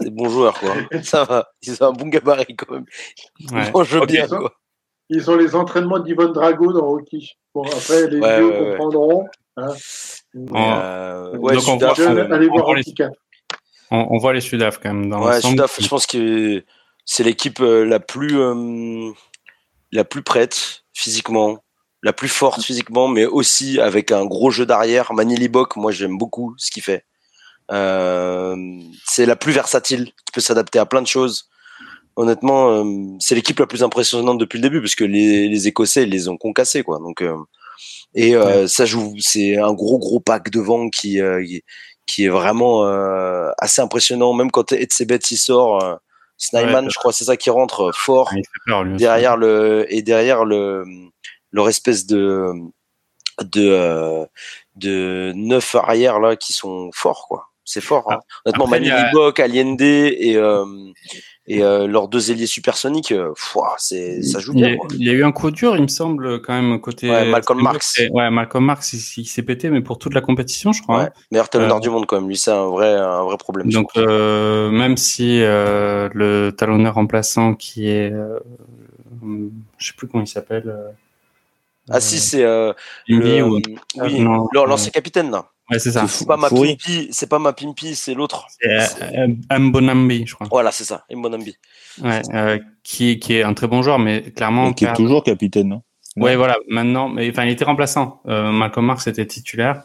des, bons joueurs quoi. Ça va, ils ont un bon gabarit quand même. Ils ouais. mangent bien quoi. Ils ont les entraînements d'Yvonne Drago dans Rocky. Bon, après, les ouais, vieux ouais, comprendront. Hein. Euh, ouais, Donc on voit, on, allez voir Rocky 4. On, on, voit les Sudaf quand même. Dans ouais, Sudaf, je pense que c'est l'équipe euh, la plus euh, la plus prête physiquement, la plus forte physiquement, mais aussi avec un gros jeu d'arrière. Manili Bok, moi j'aime beaucoup ce qu'il fait. Euh, c'est la plus versatile, qui peut s'adapter à plein de choses honnêtement, euh, c'est l'équipe la plus impressionnante depuis le début parce que les, les Écossais ils les ont concassés quoi. Donc euh, et euh, ça joue, c'est un gros gros pack devant qui qui est vraiment assez impressionnant. Même quand Etzebet il sort, Snyman, je crois, c'est ça qui rentre fort derrière le et derrière le leur espèce de de de neuf arrières là qui sont forts quoi. C'est fort. Hein. Honnêtement, Manu. Allende et et euh, leurs deux ailiers supersoniques, euh, c'est ça joue bien. Il y, a, eu un coup dur, il me semble, quand même côté. Ouais, Malcolm Marx. Ouais, Malcolm Marx, il, s'est pété, mais pour toute la compétition, je crois. Ouais. Hein. Meilleur talonneur euh, du monde, quand même. Lui, c'est un vrai, un vrai problème. Donc, euh, même si euh, le talonneur remplaçant, qui est, je sais plus comment il s'appelle. ah si, c'est le, ou... oui, l'ancien capitaine là. Ouais, c'est ça. C'est pas ma pimpi, c'est pas ma pimpi, c'est l'autre. C'est Mbonambi, je crois. Voilà, c'est ça, Mbonambi. Ouais, euh, qui, qui est un très bon joueur, mais clairement. qui est toujours capitaine, non? Ouais, voilà. Maintenant, mais enfin, il était remplaçant. Euh, Malcolm Marx était titulaire,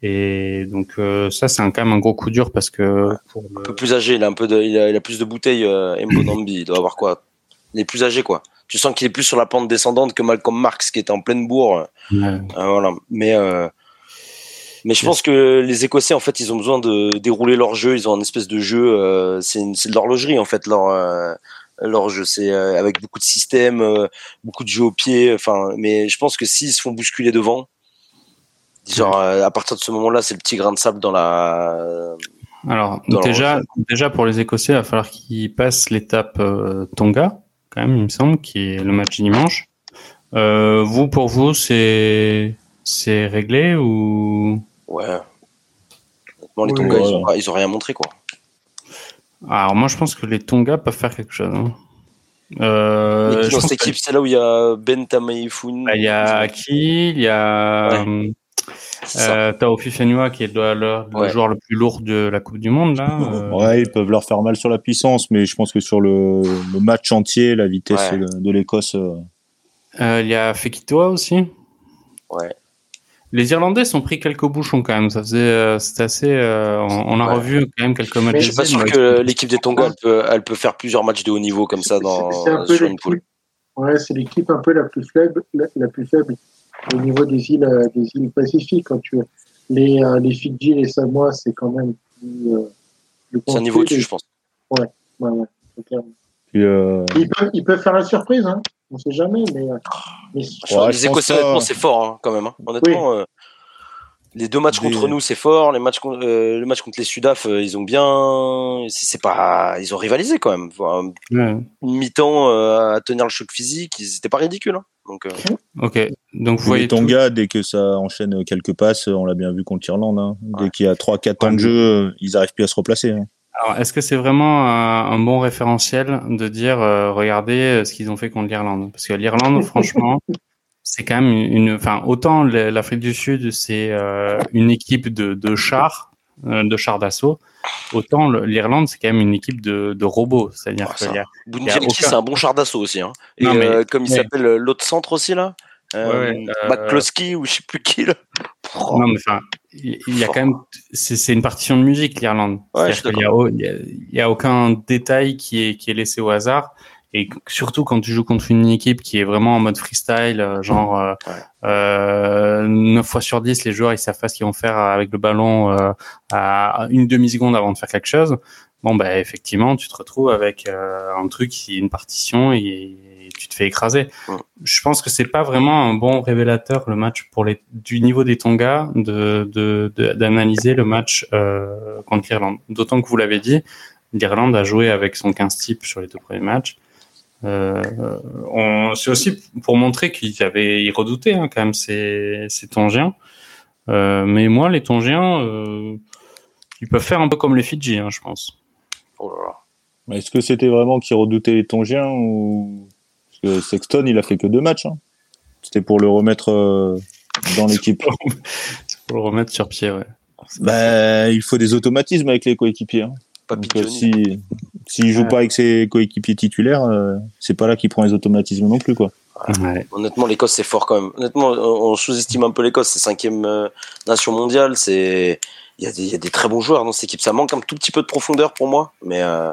et donc euh, ça, c'est quand même un gros coup dur parce que. Pour Un peu plus âgé, il a un peu de, il a, il a plus de bouteilles. Euh, Mbonambi, il doit avoir quoi? Il est plus âgé, quoi. Tu sens qu'il est plus sur la pente descendante que Malcolm Marx, qui était en pleine bourre. Ouais. Euh, voilà, mais. Mais je pense que les Écossais, en fait, ils ont besoin de dérouler leur jeu. Ils ont un espèce de jeu. Euh, c'est de l'horlogerie, en fait, leur euh, leur jeu. C'est euh, avec beaucoup de systèmes, beaucoup de jeux au pied. Enfin, mais je pense que s'ils se font bousculer devant, genre à partir de ce moment-là, c'est le petit grain de sable dans la. Alors déjà, déjà pour les Écossais, il va falloir qu'ils passent l'étape Tonga, quand même, il me semble, qui est le match dimanche. vous, pour vous, c'est c'est réglé ou Ouais. les Tonga, ils, ont, rien montré, quoi. Alors, moi, je pense que les Tonga peuvent faire quelque chose. Hein. Euh, dans cette équipe, c'est là où il y a Ben Tamaifun. Bah, il y a Aki, il y a ouais. euh, Tao Fifenua qui est le, le, le joueur le plus lourd de la Coupe du Monde. Là. Euh... Ouais, ils peuvent leur faire mal sur la puissance, mais je pense que sur le, le match entier, la vitesse ouais. de, de l'Écosse. Euh, euh, il y a Fekitoa aussi. Ouais. Les Irlandais sont pris quelques bouchons quand même. Ça faisait, euh, c'était assez. Euh, on, on, a ouais. revu quand même quelques matchs. Je suis pas sûr que l'équipe des Tonga, elle peut, elle peut, faire plusieurs matchs de haut niveau comme ça dans sur une poule. Ouais, c'est l'équipe un peu la plus faible, la, la, plus faible au niveau des îles, euh, des îles Pacifiques. Quand tu les, euh, les Fidji, les Samoa, c'est quand même plus. Euh, c'est un niveau au-dessus, je pense. Ouais, ouais, ouais. Puis, ils, peuvent, ils peuvent faire la surprise, hein on sait jamais, mais. Euh, mais ouais, les Écossais, honnêtement, c'est fort hein, quand même. Hein. Honnêtement, oui. euh, les deux matchs contre nous, c'est fort. Les matchs, euh, le match contre les Sudaf, euh, ils ont bien. C'est pas, ils ont rivalisé quand même. Enfin, ouais. Une mi-temps euh, à tenir le choc physique, c'était pas ridicule. Hein. Donc, ok. Donc vous voyez. Tonga, tout... dès que ça enchaîne quelques passes, on l'a bien vu contre l'Irlande. Hein. Dès ouais. qu'il y a 3-4 temps de jeu, ils arrivent plus à se replacer. Alors, est-ce que c'est vraiment un, un, bon référentiel de dire, euh, regardez euh, ce qu'ils ont fait contre l'Irlande? Parce que l'Irlande, franchement, c'est quand même une, enfin, autant l'Afrique du Sud, c'est euh, une équipe de, de chars, euh, de chars d'assaut, autant l'Irlande, c'est quand même une équipe de, de robots. C'est-à-dire oh, qu'il aucun... c'est un bon char d'assaut aussi. Hein. Et non, mais, euh, comme il mais... s'appelle l'autre centre aussi là. Euh, ouais, euh... McCloskey ou je sais plus qui là. Oh. Non mais enfin, il y a quand même, c'est une partition de musique l'Irlande. Ouais, il, y a, aucun détail qui est qui est laissé au hasard. Et surtout quand tu joues contre une équipe qui est vraiment en mode freestyle, euh, genre euh, ouais. euh, 9 fois sur 10, les joueurs ils savent pas ce qu'ils vont faire avec le ballon euh, à une demi seconde avant de faire quelque chose. Bon bah effectivement, tu te retrouves avec euh, un truc une partition et tu te fais écraser. Je pense que c'est pas vraiment un bon révélateur le match pour les du niveau des Tonga de d'analyser le match euh, contre l'Irlande. D'autant que vous l'avez dit, l'Irlande a joué avec son 15 type sur les deux premiers matchs. Euh, c'est aussi pour montrer qu'ils avaient ils redoutaient hein, quand même ces, ces Tongiens. Euh, mais moi, les Tongiens, euh, ils peuvent faire un peu comme les Fidji, hein, je pense. Oh Est-ce que c'était vraiment qu'ils redoutaient les Tongiens ou que Sexton, il a fait que deux matchs. Hein. C'était pour le remettre euh, dans l'équipe. pour le remettre sur pied, ouais. Bah, il faut des automatismes avec les coéquipiers. Hein. Donc, euh, si s'il joue pas avec ses coéquipiers titulaires, euh, c'est pas là qu'il prend les automatismes non plus, quoi. Honnêtement, l'Écosse c'est fort quand même. Honnêtement, on sous-estime un peu l'Écosse. C'est cinquième euh, nation mondiale. C'est il y, a des, il y, a des très bons joueurs dans cette équipe. Ça manque un tout petit peu de profondeur pour moi, mais euh,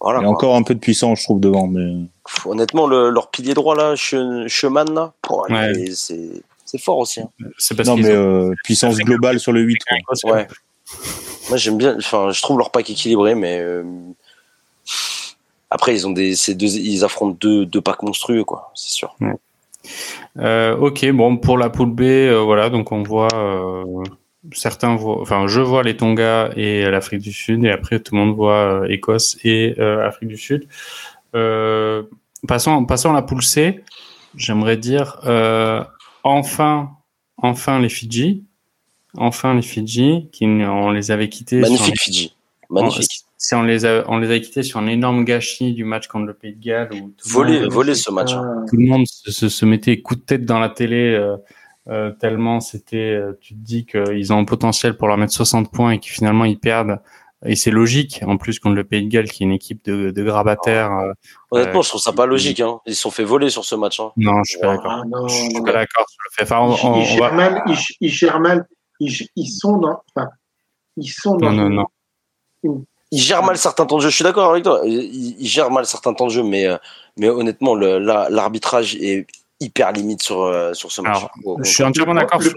voilà. Il y a encore un peu de puissance, je trouve, devant. Mais honnêtement, le, leur pilier droit là, Cheman là, c'est fort aussi. Hein. Parce non, mais euh, puissance globale sur le 8. Quoi. Ouais. Moi, j'aime bien. Enfin, je trouve leur pack équilibré, mais euh, après, ils ont des, ces deux, ils affrontent deux, deux packs monstrueux, quoi. C'est sûr. Euh, ok, bon, pour la poule B, euh, voilà, donc on voit euh, certains voient, enfin, je vois les Tonga et l'Afrique du Sud, et après tout le monde voit Écosse et Afrique du Sud. Passons, passons à la poule C. J'aimerais dire enfin, enfin les Fidji, enfin les Fidji, qui on les avait quittés. Magnifique Fidji, magnifique. Si on les a, on les a quittés sur un énorme gâchis du match contre le Pays de Galles. Où voler, voler ce match. Hein. Tout le monde se, se, mettait coup de tête dans la télé. Euh, euh, tellement c'était, euh, tu te dis qu'ils ont un potentiel pour leur mettre 60 points et qu'ils finalement ils perdent. Et c'est logique, en plus contre le Pays de Galles, qui est une équipe de, de grabataires. Euh, Honnêtement, je trouve ça pas logique. Hein. Ils se sont fait voler sur ce match. Hein. Non, je suis pas d'accord. Ah, je suis pas d'accord sur le fait. Enfin, on, ils, gèrent mal, ils, ils, gèrent mal. Ils, ils sont dans. Enfin, ils sont dans. Non, non, non il gère mal certains temps de jeu. Je suis d'accord avec toi. Il, il, gère mal certains temps de jeu, mais, euh, mais honnêtement, l'arbitrage est hyper limite sur, euh, sur ce match. Alors, je suis entièrement d'accord. Sur...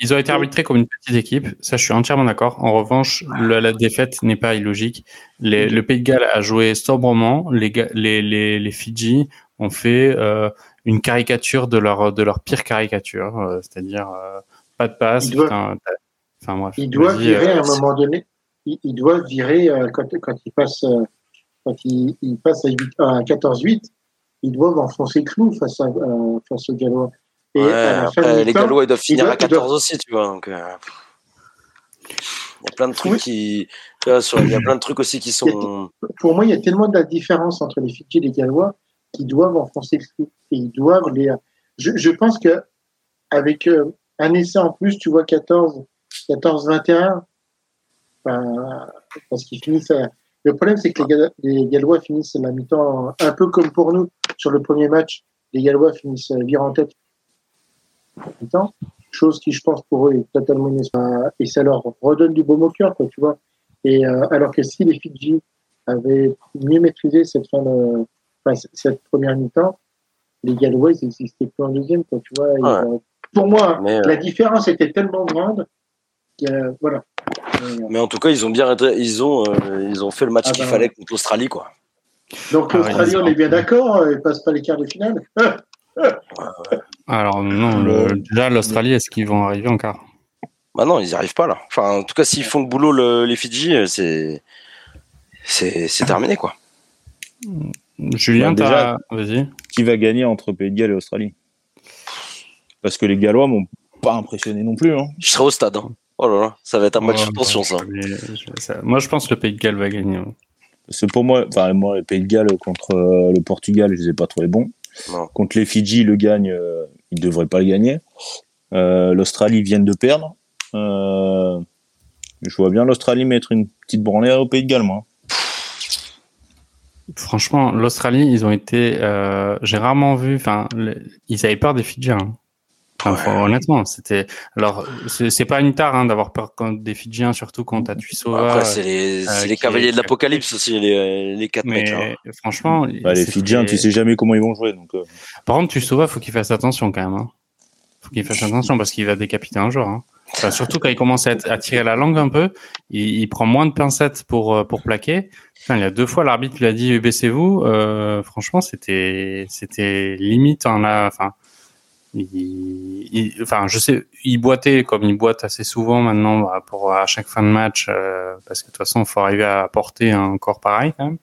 Ils ont été arbitrés comme une petite équipe. Ça, je suis entièrement d'accord. En revanche, la défaite n'est pas illogique. Les, le Pays de Galles a joué sobrement. Les, les, les, les Fidji ont fait euh, une caricature de leur, de leur pire caricature, euh, c'est-à-dire euh, pas de passe. Ils doivent, enfin, bref, virer à un moment donné ils, doivent virer quand, quand ils passent quand ils, ils passent à, 14-8, ils doivent enfoncer le clou face, à, face aux Gallois. Et ouais, après, les Gallois ils doivent finir à 14 aussi, tu vois. Donc, euh... Il y a plein de trucs oui. qui, il y a plein de trucs aussi qui sont. Pour moi, il y a tellement de la différence entre les Fidji et les Gallois qu'ils doivent enfoncer le clou et ils doivent les. Je, je pense que avec un essai en plus, tu vois 14, 14-21, parce qu'ils finissent. Le problème, c'est que les, Gallois finissent la mi-temps un peu comme pour nous sur le premier match. Les Gallois finissent lire en tête chose qui, je pense, pour eux est totalement et ça leur redonne du baume au cœur, quoi, tu vois. Et euh, alors que si les Fidji avaient mieux maîtrisé cette fin de, enfin, cette première mi-temps, les Gallois, ils n'existaient plus en deuxième, quoi, tu vois. Ouais. pour moi, Mais, la différence était tellement grande que, voilà. Mais en tout cas, ils ont bien, ils ont, euh, ils ont fait le match ah qu'il ben, fallait contre l'Australie, quoi. Donc l'Australie, on est bien d'accord, ils passent pas les quarts de finale. Alors non, le, déjà l'Australie, est-ce qu'ils vont arriver en quart Bah non, ils n'y arrivent pas là. Enfin, en tout cas, s'ils font le boulot, le, les Fidji, euh, c'est, c'est, c'est terminé, quoi. Julien, bah, déjà, vas-y. Qui va gagner entre Pays de Galles et Australie? Parce que les Gallois m'ont pas impressionné non plus. Hein. Je serai au stade. Hein. Oh là là, ça va être un match de tension, ça. ça. Moi, je pense que le Pays de Galles va gagner. C'est pour moi, enfin, moi, le Pays de Galles contre euh, le Portugal, je les ai pas trouvés bons. Non. Contre les Fidji, le gagne, euh, ils devraient pas le gagner. Euh, L'Australie vient de perdre. Euh, je vois bien l'Australie mettre une petite branlée au Pays de Galles, moi. Franchement, l'Australie, ils ont été. Euh, J'ai rarement vu. Enfin, ils avaient peur des Fidjiens. Enfin. Honnêtement, c'était. Alors, c'est pas une tare hein, d'avoir peur contre des Fidjiens, surtout quand t'as Tuisova. Après, c'est les, euh, les cavaliers est, de l'apocalypse aussi, les, les quatre mais, mecs. Hein. Franchement. Bah, les Fidjiens, tu sais jamais comment ils vont jouer. Donc, euh... Par contre, Tuisova, faut qu'il fasse attention quand même. Hein. Faut qu'il fasse attention parce qu'il va décapiter un joueur. Hein. surtout quand il commence à, tirer la langue un peu, il, prend moins de pincettes pour euh, pour plaquer. il y a deux fois l'arbitre lui a dit baissez-vous. Euh, franchement, c'était c'était limite en la. Enfin, il, enfin, je sais, il boitait comme il boite assez souvent maintenant pour à chaque fin de match, euh, parce que de toute façon, il faut arriver à porter un corps pareil quand même.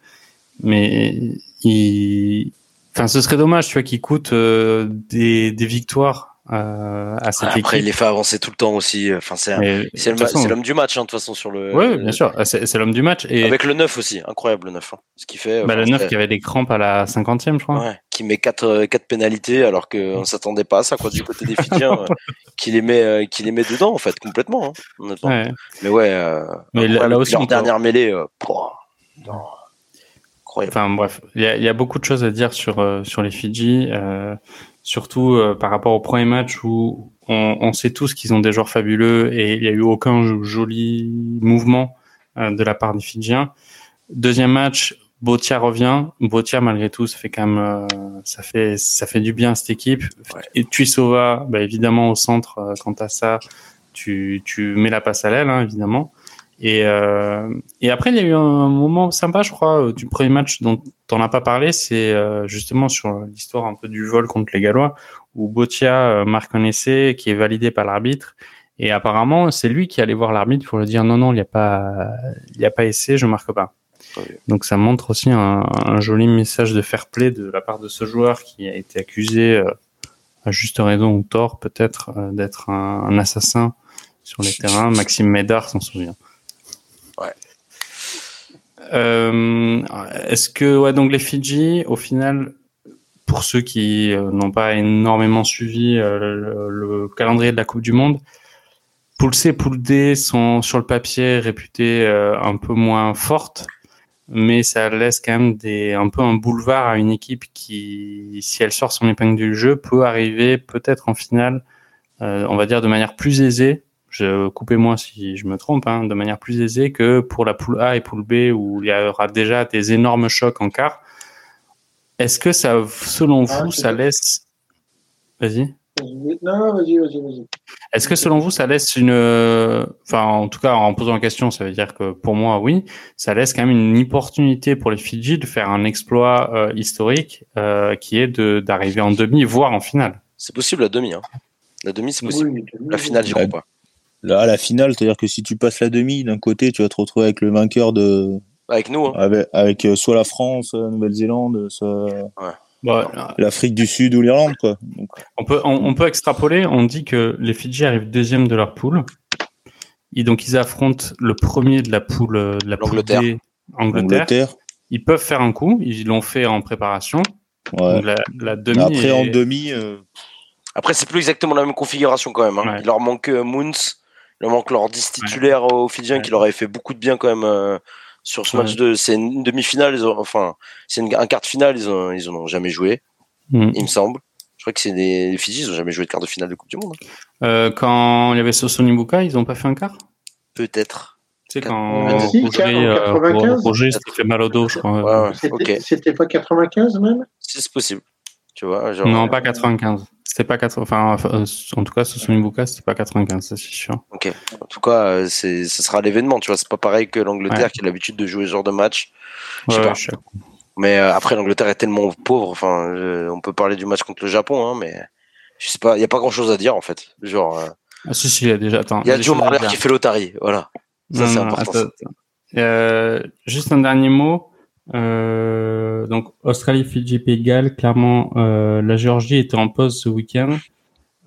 Mais il, enfin, ce serait dommage, tu vois, qu'il coûte euh, des, des victoires euh, à cette Après, il les fait avancer tout le temps aussi. Enfin, c'est l'homme du match, hein, de toute façon, sur le. Oui, bien sûr, c'est l'homme du match. Et... Avec le 9 aussi, incroyable le 9. Hein. Ce qui fait. Bah, le 9 qui avait des crampes à la 50e, je crois. Ouais, qui met 4, 4 pénalités alors qu'on s'attendait pas à ça, quoi, du côté des Fidjiens, euh, qui, les met, euh, qui les met dedans, en fait, complètement. Hein, ouais. Mais ouais, euh, Mais là, aussi, leur dernière mêlée. Enfin bref, il y, y a, beaucoup de choses à dire sur, sur les Fidji. Euh, surtout euh, par rapport au premier match où on, on sait tous qu'ils ont des joueurs fabuleux et il n'y a eu aucun joli mouvement euh, de la part des Fidjiens. Deuxième match, Botia revient. Botia, malgré tout, ça fait quand même, euh, ça fait, ça fait du bien à cette équipe. Et Tuisova, bah, évidemment au centre. quant à ça, tu, tu mets la passe à l'aile, hein, évidemment. Et, euh, et après, il y a eu un moment sympa, je crois, euh, du premier match dont on n'a pas parlé, c'est euh, justement sur l'histoire un peu du vol contre les Gallois, où Botia marque un essai qui est validé par l'arbitre. Et apparemment, c'est lui qui allait voir l'arbitre pour lui dire non, non, il n'y a pas, il y a pas essai, je marque pas. Donc ça montre aussi un, un, joli message de fair play de la part de ce joueur qui a été accusé, à juste raison ou tort peut-être, d'être un, un, assassin sur les terrains. Maxime Médard s'en souvient. Euh, est-ce que ouais donc les Fidji au final pour ceux qui euh, n'ont pas énormément suivi euh, le, calendrier de la Coupe du Monde, Poule C, Poule D sont sur le papier réputés un peu moins fortes, mais ça laisse quand même des, un peu un boulevard à une équipe qui, si elle sort son épingle du jeu, peut arriver peut-être en finale, on va dire de manière plus aisée je coupez-moi si je me trompe, hein, de manière plus aisée que pour la poule A et poule B où il y aura déjà des énormes chocs en quart. Est-ce que ça, selon ah, vous, ça laisse. Vas-y. Non, vas-y, vas-y, vas-y. Est-ce que selon vous, ça laisse une. Enfin, en tout cas, en posant la question, ça veut dire que pour moi, oui, ça laisse quand même une opportunité pour les Fidji de faire un exploit euh, historique euh, qui est d'arriver en demi, voire en finale. C'est possible la demi. Hein. La demi, c'est possible. la finale, j'y crois pas. Là, la finale, c'est-à-dire que si tu passes la demi, d'un côté, tu vas te retrouver avec le vainqueur de. Avec nous. Hein. Avec, avec, euh, soit la France, la Nouvelle-Zélande, soit. L'Afrique du Sud ou l'Irlande, quoi. On, peut, on, peut extrapoler. On dit que les Fidji arrivent deuxième de leur poule. Et donc, ils affrontent le premier de la poule euh, de la Angleterre. Angleterre. Ils peuvent faire un coup. Ils l'ont fait en préparation. La, la, demi. Après, en demi. Euh, Après, c'est plus exactement la même configuration quand même. Hein. Il leur manque Moons il manque leur 10 titulaires aux Fidjiens qui leur avait fait beaucoup de bien quand même euh, sur ce match de. C'est une demi-finale, enfin, c'est un quart de finale, ils en, ils ont jamais joué, mm. il me semble. Je crois que c'est des les Fidji, ils ont jamais joué de quart de finale de Coupe du Monde. Hein. Euh, quand il y avait Sosonibuka, ils ont pas fait un quart? Peut-être. Tu sais, quand euh, Roger, euh, fait mal au dos, je crois. C'était pas 95 même? C'est possible. Tu vois, genre, non, pas 95. C'était pas 80, enfin, euh, en tout cas, ce Bouka, c'était pas 95, c'est sûr. Ok. En tout cas, euh, c'est, ce sera l'événement, tu vois. C'est pas pareil que l'Angleterre qui a l'habitude de jouer ce genre de match. Je sais pas. Mais euh, après, l'Angleterre est tellement pauvre. Enfin, on peut parler du match contre le Japon, hein, mais je sais pas. Il y a pas grand chose à dire en fait. Genre. ah si si, il y a déjà. Attends. Il y a Joe Marler qui fait l'Otari, voilà. Ça c'est important. juste un dernier mot. Euh, donc Australie, Fidji, Pays Galles, clairement euh, la Géorgie était en pause ce week-end.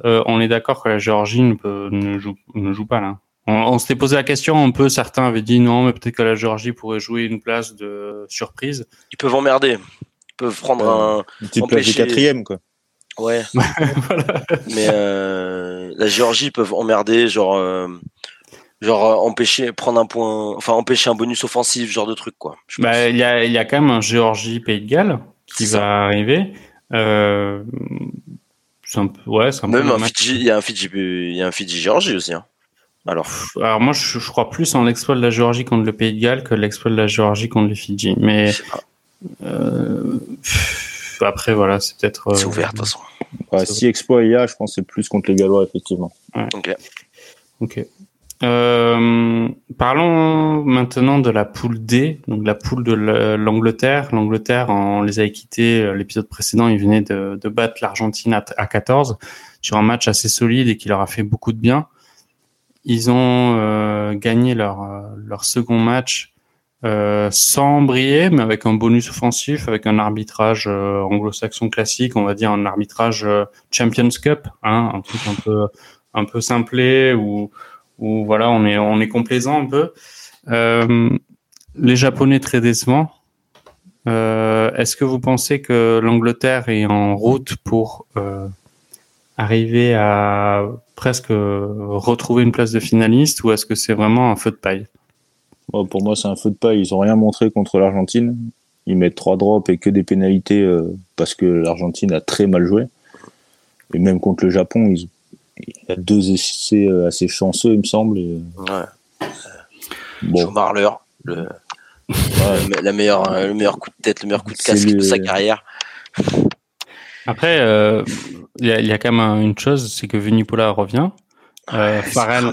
Euh, on est d'accord que la Géorgie ne, peut, ne, joue, ne joue pas là. On, s'était posé la question un peu, certains avaient dit non, mais peut-être que la Géorgie pourrait jouer une place de surprise. Ils peuvent emmerder. Ils peuvent prendre un. Une petite place de quatrième, quoi. Ouais. voilà. Mais la Géorgie, ils peuvent emmerder, genre genre euh, empêcher prendre un point enfin empêcher un bonus offensif genre de truc quoi. Bah, il y a il y a quand même un Géorgie Pays de Galles qui va arriver. Euh, un peu, ouais c'est un même un Fidji il y a un Fidji il y a un Fidji Géorgie aussi hein. alors. Alors moi je, je, crois plus en l'exploit de la Géorgie contre le Pays de Galles que l'exploit de la Géorgie contre les Fidji. Mais euh, après voilà c'est peut-être c'est ouvert de toute façon. Si exploit il y a je pense c'est plus contre les Gallois effectivement. Ouais. ok. Ok. Euh, parlons maintenant de la poule D, donc la poule de l'Angleterre. L'Angleterre, on les a quittés euh, l'épisode précédent, ils venaient de, battre l'Argentine à, à, 14 sur un match assez solide et qui leur a fait beaucoup de bien. Ils ont euh, gagné leur, leur second match sans briller, mais avec un bonus offensif, avec un arbitrage anglo-saxon classique, on va dire un arbitrage Champions Cup, hein, un truc un peu un peu simplé ou où voilà, on est, on est complaisant un peu. Euh, les Japonais très décevants. Euh, Est-ce que vous pensez que l'Angleterre est en route pour euh, arriver à presque retrouver une place de finaliste ou est-ce que c'est vraiment un feu de paille? Pour moi, c'est un feu de paille. Ils ont rien montré contre l'Argentine. Ils mettent trois drops et que des pénalités parce que l'Argentine a très mal joué. Et même contre le Japon, ils, il y a deux essais euh, assez chanceux, il me semble. Et... Ouais. Bon. Marleur, le, ouais. la meilleure, le meilleur coup de tête, le meilleur coup de casque le... de sa carrière. Après, euh, il euh, y, y, a quand même une chose, c'est que Vunipola revient. Euh, Farrell,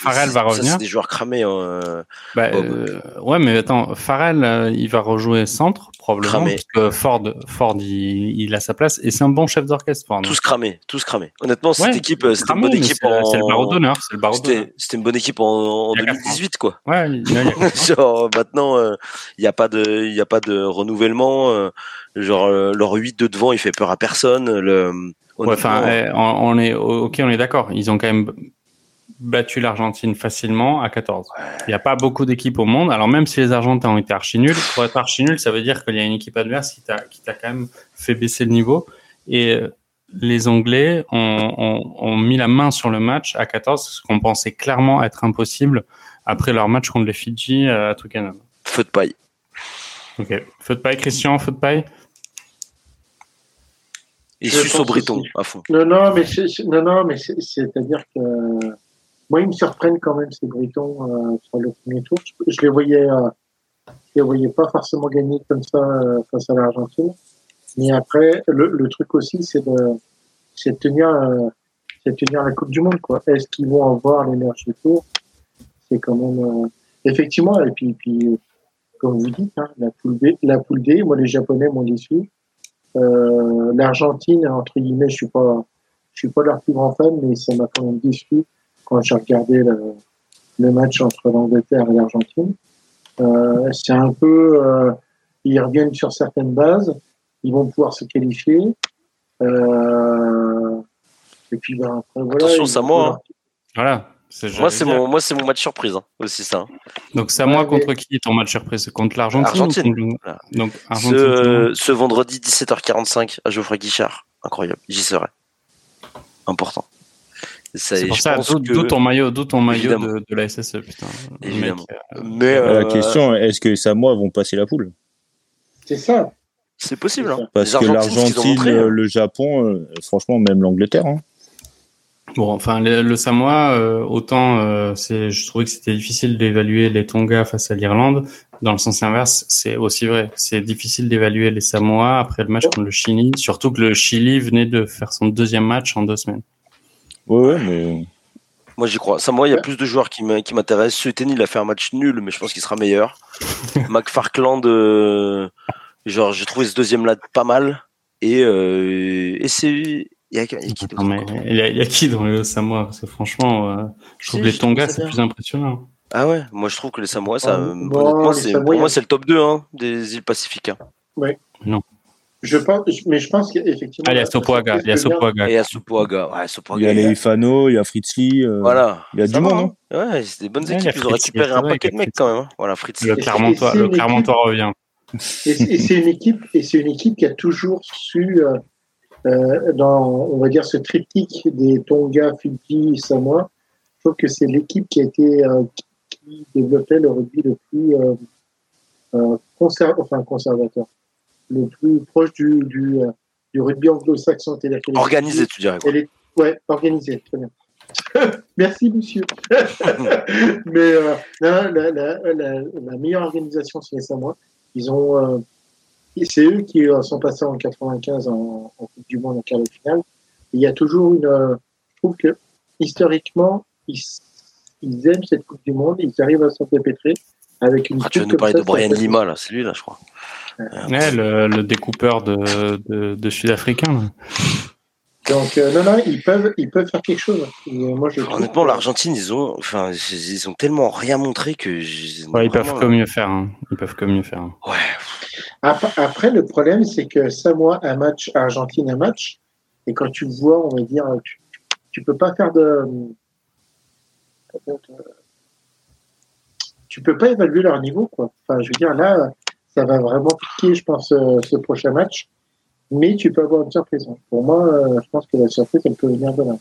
Farrell va revenir. C'est des joueurs cramés. Euh, bah, euh, ouais, mais attends, Farrell, euh, il va rejouer centre probablement cramé. parce que Ford, Ford, il, il, a sa place et c'est un bon chef d'orchestre. Tous cramés, tous cramés. Honnêtement, cette ouais, équipe, c'était une bonne équipe en. C'est le barreau d'honneur. C'était une bonne équipe en, en 2018, quoi. Ouais. Il y a genre, maintenant, il n'y a pas de, il y a pas de renouvellement. genre, leur 8 de devant, il fait peur à personne. Le Ouais, enfin, eh, on, on, est ok, on est d'accord. Ils ont quand même battu l'Argentine facilement à 14. Il n'y a pas beaucoup d'équipes au monde. Alors même si les Argentins ont été archi nuls, pour être archi nul, ça veut dire qu'il y a une équipe adverse qui t'a qui t'a quand même fait baisser le niveau. Et euh, les Anglais ont, ont, ont, mis la main sur le match à 14, ce qu'on pensait clairement être impossible après leur match contre les Fidji à Twickenham. Feu de paille. Ok. Feu de paille, Christian, feu de paille? Et suce au à fond. Non, non, mais non, non, mais c'est-à-dire que moi, ils me surprennent quand même ces Bretons euh, sur le premier tour. Je, je les voyais, euh, je les voyais pas forcément gagner comme ça euh, face à l'Argentine. Mais après, le, le truc aussi, c'est de, c'est de tenir, euh, c'est de tenir la Coupe du Monde, quoi. Est-ce qu'ils vont avoir l'énergie pour? C'est quand même, euh, effectivement, et puis, puis, comme vous dites, hein, la poule D, la poule D, moi, les Japonais m'ont déçu. Euh, L'Argentine, entre guillemets, je suis pas, je suis pas leur plus grand fan, mais ça m'a quand même déçu quand j'ai regardé le, le, match entre l'Angleterre et l'Argentine. Euh, c'est un peu, euh, ils reviennent sur certaines bases, ils vont pouvoir se qualifier. Euh, et puis ben, après, voilà. Attention, c'est à moi. Hein. Voilà. Moi, c'est mon, moi, c'est mon match surprise, hein, aussi ça. Hein. Donc, c'est à moi contre qui ton match surprise? Contre l'Argentine Argentine. contre... Voilà. Donc, Argentine. Ce, ce, vendredi 17h45 à Geoffrey Guichard. Incroyable. J'y serai. Important. C'est pour ça, d'où que... ton maillot, ton maillot de, de, la SSE, putain. Évidemment. Mec, euh... Mais euh... la question, est-ce que Samoa vont passer la poule? C'est ça. C'est possible. Hein. Parce que l'Argentine, hein. le Japon, euh, franchement, même l'Angleterre. Hein. Bon, enfin, le, le Samoa, euh, autant euh, c'est, je trouvais que c'était difficile d'évaluer les Tonga face à l'Irlande. Dans le sens inverse, c'est aussi vrai. C'est difficile d'évaluer les Samoa après le match contre le Chili, surtout que le Chili venait de faire son deuxième match en deux semaines. Ouais, ouais mais. Moi, j'y crois. Samoa, il y a plus de joueurs qui m'intéressent. Sutton, il a fait un match nul, mais je pense qu'il sera meilleur. McFarkland, euh, genre, j'ai trouvé ce deuxième-là pas mal. Et, euh, et c'est il y a, il y a qui non, mais il, y a, il y a qui dans les Samoa Parce que franchement, euh, je trouve si, que les Tonga, c'est plus impressionnant. Ah ouais, moi je trouve que les Samoa, ça, oh, bon, c'est, Samoa, pour moi, c'est le top 2 hein, des îles Pacifiques. Hein. Oui. Non. Je pense, mais je pense qu'effectivement. Ah, il y a Sopoaga. Il y a Sopoaga. Il y a Sopoaga. Ouais, Sopoaga. Il y a les Ifano, il y a Fritzli. Euh, voilà. Il y a du monde, hein. Ouais, c'est des bonnes équipes. Ils ont récupéré un paquet de mecs quand même. Hein. Voilà, Fritzli. Le Clermontois, le Clermontois revient. Et c'est une équipe, et c'est une équipe qui a toujours su. Euh, dans, on va dire, ce triptyque des Tonga, Fidji, Samoa, je trouve que c'est l'équipe qui a été, euh, qui développait le rugby le plus euh, euh conser enfin, conservateur, le plus proche du, du, euh, du rugby anglo-saxon. Organisé, tu dirais. Quoi. Est, ouais, organisé, très bien. Merci, monsieur. Mais euh, la, la, la, la, meilleure organisation, c'est les Samoa. Ils ont c'est eux qui sont passés en 95 en, en Coupe du Monde en quart de finale. il y a toujours une. Je trouve que historiquement, ils ils aiment cette Coupe du Monde, ils arrivent à s'en dépêtrer avec une. Ah, tu vas nous parler de Brian Lima, là, c'est lui, là, je crois. Ouais, le, le découpeur de, de, de Sud-Africains. Donc, euh, non, non, ils peuvent, ils peuvent faire quelque chose. Et moi, je Honnêtement, l'Argentine, ils ont, enfin, ils ont tellement rien montré que. Ouais, ils peuvent comme mieux faire. Hein. Ils peuvent comme mieux faire. hein. Ouais. Après, après, le problème, c'est que Samoa, un match, Argentine, un match. Et quand tu vois, on va dire, tu, tu peux pas faire de. Tu peux pas évaluer leur niveau, quoi. Enfin, je veux dire, là, ça va vraiment piquer, je pense, euh, ce prochain match. Mais tu peux avoir une surprise. Pour moi, euh, je pense que la surprise, elle peut venir de là.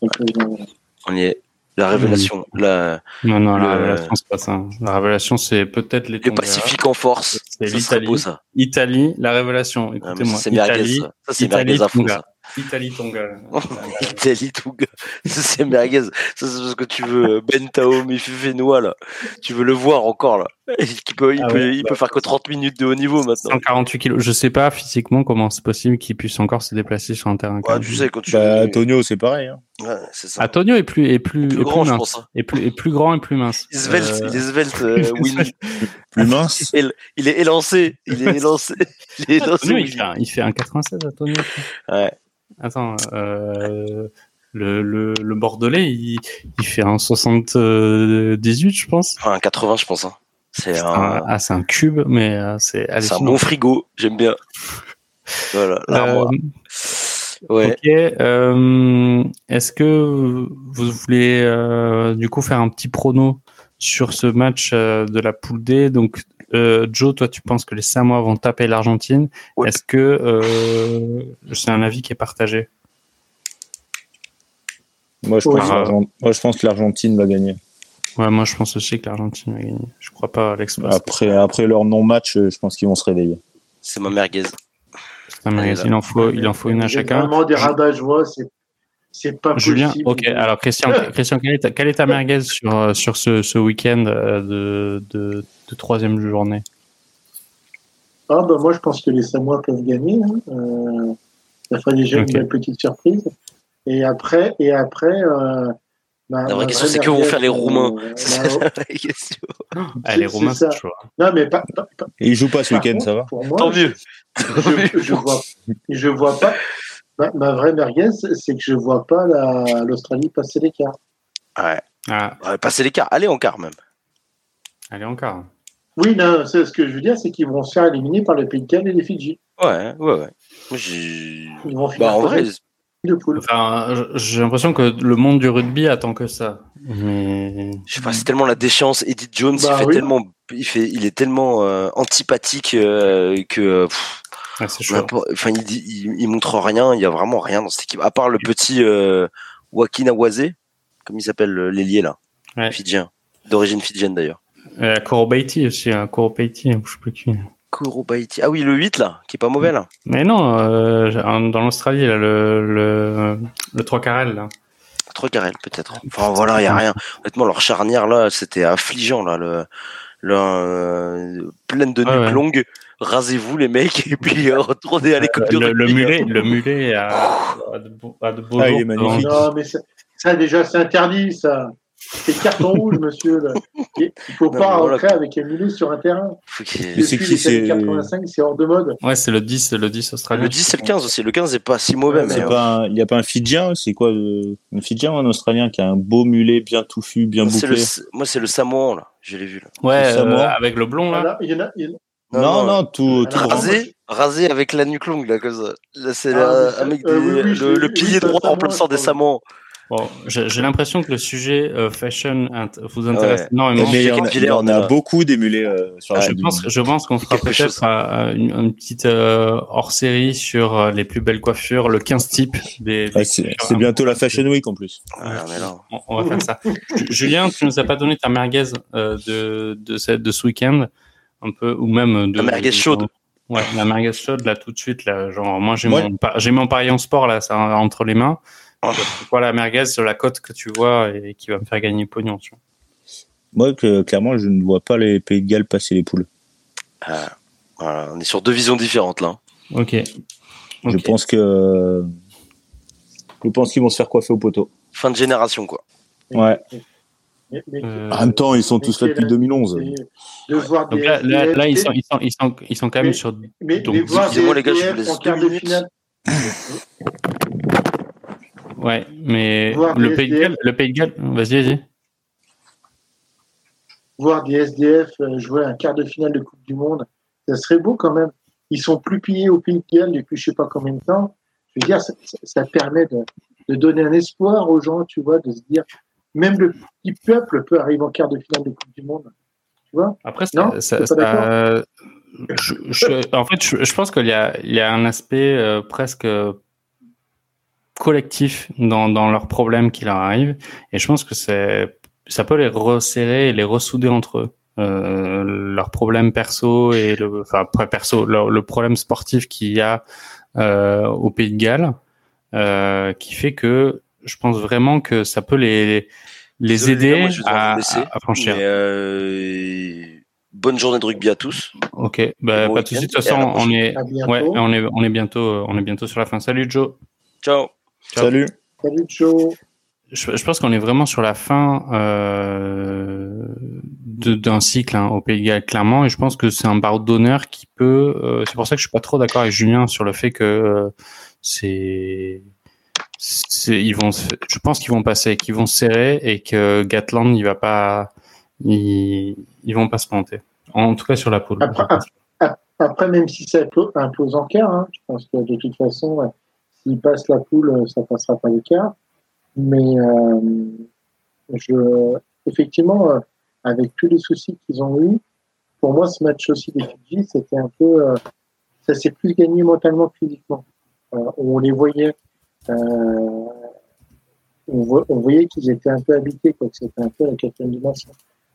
Venir de là. On y est. La révélation. La, Non, non, la révélation, c'est pas ça. La révélation, c'est peut-être les le. Pacifique en force. C'est l'Italie. Italie, la révélation. Ah, Écoutez-moi. merguez, Italie, ça. Ça, c'est Italie, merguez à fond, ça. Italie, Tonga. Italie, tout gars. Ça, c'est merguez. Ça, c'est parce que tu veux euh, Ben Tao, Fenois, là. Tu veux le voir encore, là. Il peut, il Ah peut, ouais, il bah, peut faire que 30 minutes de haut niveau maintenant. 148 kilos. Je sais pas physiquement comment c'est possible qu'il puisse encore se déplacer sur un terrain. Ouais, tu sais, quand tu. Bah, Tonio, c'est pareil. Hein. Ouais, c'est ça. Antonio est plus, est plus, Plus est grand, je mince. pense, hein. Et plus, est plus grand et plus mince. Il est svelte, Euh, il est svelte, euh, Winnie. Plus mince. Il, il est élancé. Il est élancé. Il est élancé. Antonio, il fait un, il fait un 96, Antonio. Ouais. Attends, euh, le, le, le Bordelais, il, il fait un 78, je pense. Enfin, un 80, je pense. hein. C'est Un- un, ah, c'est un cube, mais euh, c'est c'est un bon frigo. J'aime bien. Voilà, l'armoire. Euh, Ouais. Ok. euh, Est-ce que vous voulez euh, du coup faire un petit prono sur ce match euh, de la poule D? Donc, euh, Joe, toi, tu penses que les Samoa vont taper l'Argentine Ouais. Est-ce que euh, c'est un avis qui est partagé? Moi, je Oui. pense, que l'Argent- moi, je pense que l'Argentine va gagner. Ouais, moi, je pense aussi que l'Argentine va gagner. Je crois pas à l'exploit. Après, après leur non-match, euh, je pense qu'ils vont se réveiller. C'est ma merguez. Il en faut, il en faut une à chacun. Vraiment des rabats, je vois, c'est, c'est pas Julien, possible. ok. Alors, Christian, Christian quelle, est ta, quelle est ta merguez sur, euh, sur ce, ce week-end euh, de, de, de troisième journée? Ah, bah, moi, je pense que les Samoa peuvent gagner. hein. Euh, ça ferait déjà une belle petite surprise. Et après, et après, euh, La vraie question, c'est que vont faire les Roumains. euh, C'est ça la vraie question. Ah, les ça. c'est chaud. hein. Non, mais pas, pas- pas- Et ils jouent pas ce week-end, ça va Pour moi, Tant mieux. je, je vois, je vois pas. Ma, ma vraie merguez, c'est que je vois pas la- l'Australie passer l'écart. Ouais. Ah, Ouais, passer l'écart. Allez en quart même. allez, encore. Oui, non, c'est ce que je veux dire, c'est qu'ils vont se faire éliminer par les Pays de Galles et les Fidji. Ouais, ouais, ouais. Ils vont finir Bah, en vrai, premier de poule. Enfin, j- j'ai l'impression que le monde du rugby attend que ça. Mais je sais pas, c'est tellement la déchéance. Edith Jones, Bah il fait oui. tellement, il fait, il est tellement euh, antipathique euh, que. pff, ouais, Enfin, il, dit- il, il montre rien. Il y a vraiment rien dans cette équipe. À part le petit euh, comme il s'appelle euh, l'ailier là, Ouais. fidjien, d'origine fidjienne d'ailleurs. Euh, Korobaiti aussi, hein, Korobaiti, je sais plus qui. Korobaiti. Ah oui, le 8 là, qui est pas mauvais là. Mais non, euh, dans l'Australie, là, le, le, le 3 carrel, là. Trois carrels peut-être. Enfin voilà, il y a rien. Honnêtement, leur charnière là, c'était affligeant là. Le, le euh, pleine de nuques ouais. longues. Rasez-vous les mecs et puis euh, retournez à l'école de Le, le mulet, le mulet a, a de beaux, a de beaux Ah, il jours est devant magnifique. Non, mais ça, ça, déjà, c'est interdit, ça. C'est carton rouge, monsieur. là. Il il faut Non, pas voilà, rentrer avec un mulet sur un terrain. C'est Depuis qui, les années c'est- 85, c'est hors de mode. Ouais, c'est le 10, c'est le 10 australien. Le 10 c'est le 15 aussi. Le 15 est pas si mauvais, euh, un- Il n'y a pas un Fidjien C'est quoi le... Un Fidjien ou un Australien qui a un beau mulet bien touffu, bien bouclé le, moi c'est le Samoan là. Je l'ai vu là. Ouais, Le euh, avec le blond, là. Voilà, il y en a, il y en a- Non, Non, non, tout, tout. Rasé, rasé avec la nuque longue là comme ça. Là c'est Ah, mais euh, des- oui, oui, je le, le pilier oui, droit sang des Samoans. Bon, j'ai j'ai l'impression que le sujet euh, fashion int- vous intéresse Ouais. énormément. Mais en a, on a- beaucoup mulets euh, sur la Ouais, Je pense, je pense qu'on fera peut-être euh, une, une petite euh, hors-série sur euh, les plus belles coiffures, le 15 type des. des Ouais, c'est bientôt la Fashion Week en plus. Ouais, on est là. On, on va faire ça. Ju- Julien, tu nous as pas donné ta merguez euh, de, de, cette, de ce week-end, un peu, ou même de. La merguez chaude. Ouais, la merguez chaude, là, tout de suite, là. Genre, moi, j'ai Ouais. mon, pa- j'ai mon pari en sport, là, ça, entre les mains. Oh. La merguez sur la cote que tu vois et qui va me faire gagner pognon, tu vois. Moi, que, clairement, je ne vois pas les Pays de Galles passer les poules. Euh, voilà, on est sur deux visions différentes là. Ok. Je pense que. Je pense qu'ils vont se faire coiffer au poteau. Fin de génération quoi. Ouais. En même temps, ils sont tous là depuis 2011. De voir donc là, là, ils, sont, ils, sont, ils, sont, ils sont quand même sur. Mais, donc, excusez-moi les gars, je vous laisse en quart de finale. ouais, mais le pays, de Galles, le pays de Galles, vas-y, vas-y. Voir des SDF jouer un quart de finale de Coupe du Monde, ça serait beau quand même. Ils sont plus pillés au pays de Galles depuis je sais pas combien de temps. Je veux dire, ça, ça permet de, de donner un espoir aux gens, tu vois, de se dire, même le petit peuple peut arriver en quart de finale de Coupe du Monde. Tu vois? Après, ça, ça je, je, en fait, je, pense qu'il y a, il y a un aspect euh, presque collectif dans, dans leurs problèmes qui leur arrivent. Et je pense que c'est, ça peut les resserrer et les ressouder entre eux. Euh, leurs problèmes perso et le, enfin, perso, le, le problème sportif qu'il y a euh, au Pays de Galles, euh, qui fait que je pense vraiment que ça peut les, les aider à, à, franchir. Mais euh, bonne journée de rugby à tous. Ok, bah, bon pas de soucis. De toute façon, on est, ouais, on est, on est bientôt, on est bientôt sur la fin. Salut Joe. Ciao. Ciao. Salut. Salut Joe. Je, je pense qu'on est vraiment sur la fin euh, d'un cycle hein, au Pays de Galles, clairement, et je pense que c'est un barreau d'honneur qui peut. Euh, c'est pour ça que je suis pas trop d'accord avec Julien sur le fait que euh, c'est ils vont, je pense qu'ils vont passer, qu'ils vont serrer et que Gatland, il va pas, ils, ils vont pas se planter. En tout cas sur la poule. Après, même si ça impose en quart, hein, je pense que de toute façon, s'ils passent la poule, ça passera pas les quarts. Mais euh, je, effectivement, euh, avec tous les soucis qu'ils ont eu, pour moi, ce match aussi des Fidji, c'était un peu, euh, ça s'est plus gagné mentalement que physiquement. on les voyait euh, on, voyait qu'ils étaient un peu habités, quoi, que c'était un peu la quatrième dimension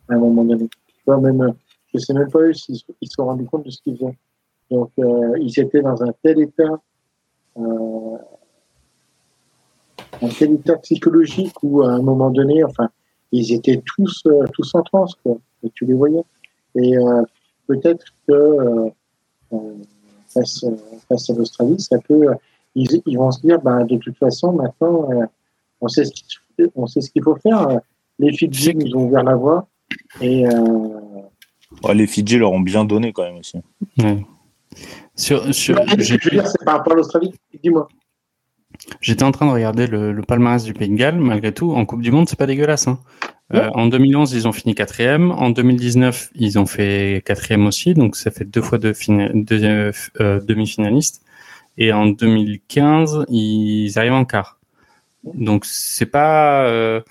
à un moment donné. même, je sais même pas eux s'ils se sont rendus compte de ce qu'ils faisaient. Donc, euh, ils étaient dans un tel état, euh, un tel état psychologique où, à un moment donné, enfin, ils étaient tous, euh, tous en transe, quoi, et tu les voyais. Et euh, peut-être que euh, face à l'Australie, ça peut ils, vont se dire, bah, de toute façon, maintenant, euh, on sait ce qu'il faut faire. Les Fidji nous ont ouvert la voie. Et, euh, les Fidji leur ont bien donné quand même aussi. Sur, sur, je veux dire, c'est par rapport à l'Australie. Dis-moi. J'étais en train de regarder le, palmarès du Pays de Galles. Malgré tout, en Coupe du Monde, c'est pas dégueulasse. Hein. Euh, en 2011, ils ont fini quatrième. En 2019, ils ont fait quatrième aussi. Donc, ça fait deux fois deux, deux demi-finalistes. Et en 2015, ils arrivent en quart. Donc c'est pas, euh,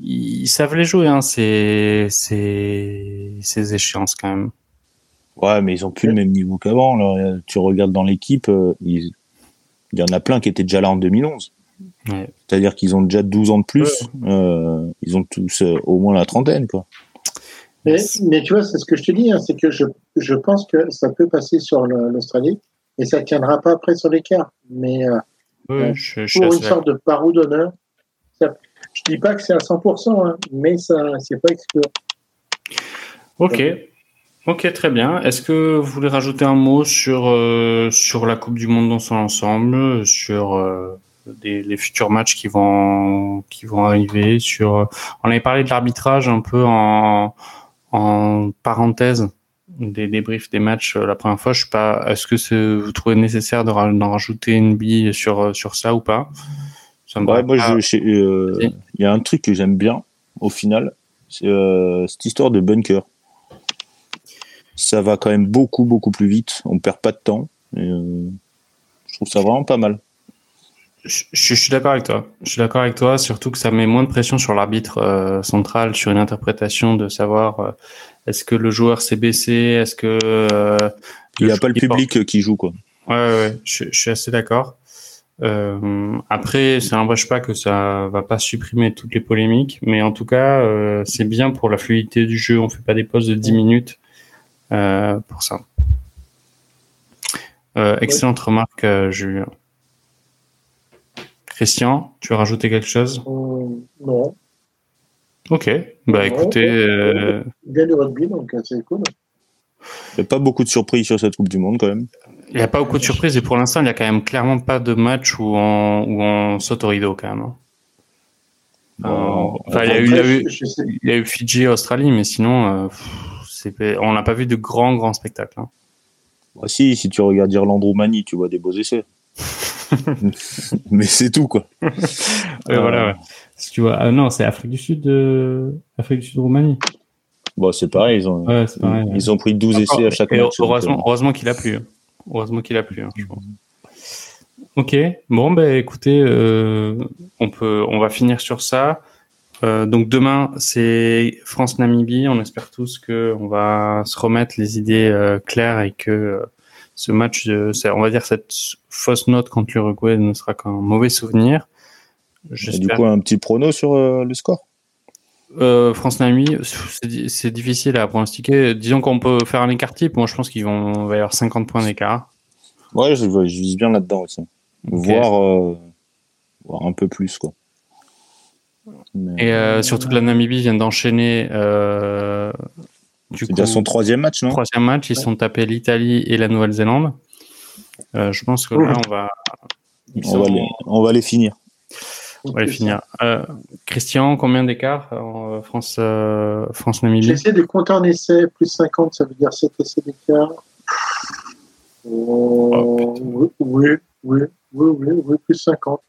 ils savent les jouer, hein, ces, ces, ces échéances quand même. Ouais, mais ils ont plus le même niveau qu'avant. Tu regardes dans l'équipe, euh, il y en a plein qui étaient déjà là en 2011. Ouais. C'est-à-dire qu'ils ont déjà 12 ans de plus. Euh, ils ont tous euh, au moins la trentaine, quoi. Mais, mais tu vois, c'est ce que je te dis, hein, c'est que je, je pense que ça peut passer sur l'Australie et ça ne tiendra pas après sur l'écart. Mais euh, euh pour une sorte de parou d'honneur, je ne dis pas que c'est à 100%, hein, mais ça c'est pas exclu. Ok. Ok, très bien. Est-ce que vous voulez rajouter un mot sur, euh, sur la Coupe du Monde dans son ensemble, sur euh, des, les futurs matchs qui vont, qui vont arriver, sur... On avait parlé de l'arbitrage un peu en, en parenthèse des débriefs des matchs euh, la première fois. Je sais pas, est-ce que vous trouvez nécessaire d'en rajouter une bille sur, euh, sur ça ou pas? Ça moi, euh, il y a un truc que j'aime bien au final, c'est cette histoire de bunker. Ça va quand même beaucoup, beaucoup plus vite. On perd pas de temps. je trouve ça vraiment pas mal. Je, je, suis d'accord avec toi. Je suis d'accord avec toi, surtout que ça met moins de pression sur l'arbitre central, sur une interprétation de savoir est-ce que le joueur s'est baissé Est-ce que euh, il n'y a pas le public qui joue quoi Ouais, ouais, je, suis assez d'accord. Euh, après, ça n'empêche pas que ça va pas supprimer toutes les polémiques, mais en tout cas, euh, c'est bien pour la fluidité du jeu. On fait pas des pauses de 10 minutes euh, pour ça. Euh, excellente remarque, euh, Julien. Christian, tu veux rajouter quelque chose? Non. Ok, bah écoutez. Euh... Bien rugby, donc euh, c'est cool. Il n'y a pas beaucoup de surprises sur cette Coupe du Monde quand même. Il n'y a pas beaucoup de surprises et pour l'instant, il n'y a quand même clairement pas de match où on, où on saute au rideau quand même. Hein. Enfin, il, y a eu, il, y a eu, il y a eu Fidji, Australie, mais sinon, euh, on n'a pas vu de grands, grands spectacles. Hein. Bah, si, si tu regardes Irlande-Roumanie, tu vois des beaux essais. mais c'est tout, quoi. ouais, voilà, ouais. Si tu vois, ah, non, c'est Afrique du Sud, euh, Afrique du Sud, Roumanie. Bon, c'est pareil, ils ont, ouais, pareil, ils, ont pris 12 essais à chaque match. Heureusement, heureusement qu'il a plu. Hein. Heureusement qu'il a plu, hein, je pense. Ok, bon, ben écoutez, euh, on, peut, on va finir sur ça. Euh, donc demain, c'est France-Namibie. On espère tous qu'on va se remettre les idées euh, claires et que euh, ce match, on va dire cette fausse note contre l'Uruguay ne sera qu'un mauvais souvenir. Du coup, un petit prono sur le score? France-Namibie, c'est difficile à pronostiquer. Disons qu'on peut faire un écart type. Moi, je pense qu'ils vont va y avoir 50 points d'écart. Ouais, je, je vise bien là-dedans aussi voir, euh, voir un peu plus quoi. Et euh, surtout que la Namibie vient d'enchaîner. Euh, c'est son troisième match, non? Troisième match, ils sont tapés l'Italie et la Nouvelle-Zélande. je pense que là, on va. On, va les, on, va les, finir. On va les finir. Christian, combien d'écart en France, France Namibie? J'ai essayé de compter en essai, plus 50, ça veut dire 7 essais d'écart. Oh, oui, oui, oui, oui, oui, plus 50.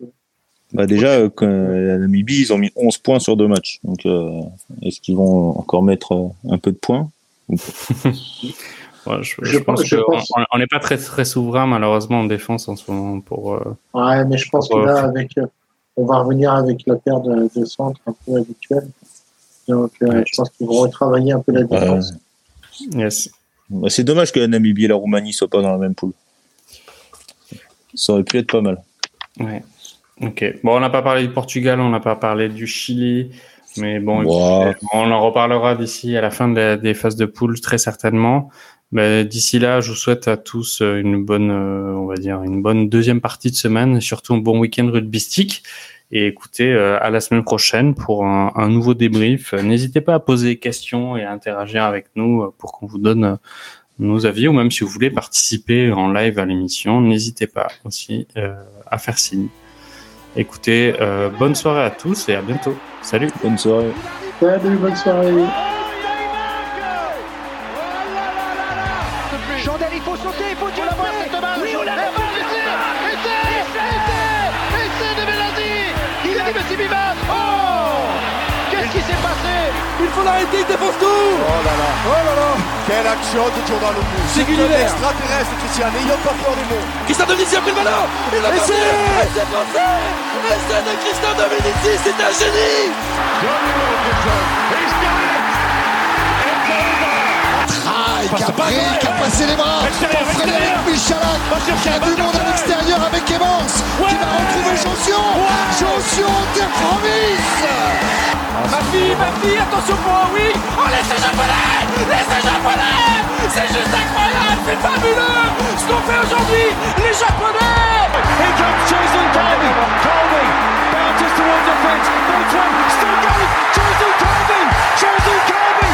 Bah déjà, euh, la Namibie, ils ont mis 11 points sur deux matchs. Donc, euh, est-ce qu'ils vont encore mettre euh, un peu de points je, pense, qu'on n'est pas très, très souverain, malheureusement, en défense en ce moment. Pour, ouais, mais je pense que là, avec, on va revenir avec la paire de, centres un peu habituelle. Donc, je pense qu'ils vont retravailler un peu la défense. Yes. Bah, c'est dommage que la Namibie et la Roumanie ne soient pas dans la même poule. Ça aurait pu être pas mal. Ouais. Ok. Bon, on n'a pas parlé du Portugal, on n'a pas parlé du Chili, mais bon, on en reparlera d'ici à la fin des phases de poule, très certainement. Mais d'ici là, je vous souhaite à tous une bonne, euh, on va dire, une bonne deuxième partie de semaine, et surtout un bon week-end rugbystique. Et écoutez, euh, à la semaine prochaine pour un, un nouveau débrief. N'hésitez pas à poser des questions et à interagir avec nous pour qu'on vous donne nos avis ou même si vous voulez participer en live à l'émission, n'hésitez pas aussi euh, à faire signe. Écoutez, euh, bonne soirée à tous et à bientôt. Salut. Bonne soirée. Salut, bonne soirée. L'arrêter, il défonce tout. Oh là là. Oh là là. Quelle action de Giordano C'est un extraterrestre, Christian. N'ayons pas peur des mots. Christian Dominici a pris le ballon. Il l'a passé Et c'est français de Christian Dominici, c'est un génie. Qui a pris, qui a passé les bras pour Frédéric Michalak, qui a du monde à l'extérieur avec Evans, qui va retrouver Jonction. Jonction de province Ma fille, ma fille, attention pour moi, oui Oh, laissez japonais Laissez japonais C'est juste incroyable, c'est fabuleux. Ce qu'on fait aujourd'hui, les japonais. Here comes Jason Colby Colby bounces towards the fence, Boatwell still going. Jason Colby Jason Colby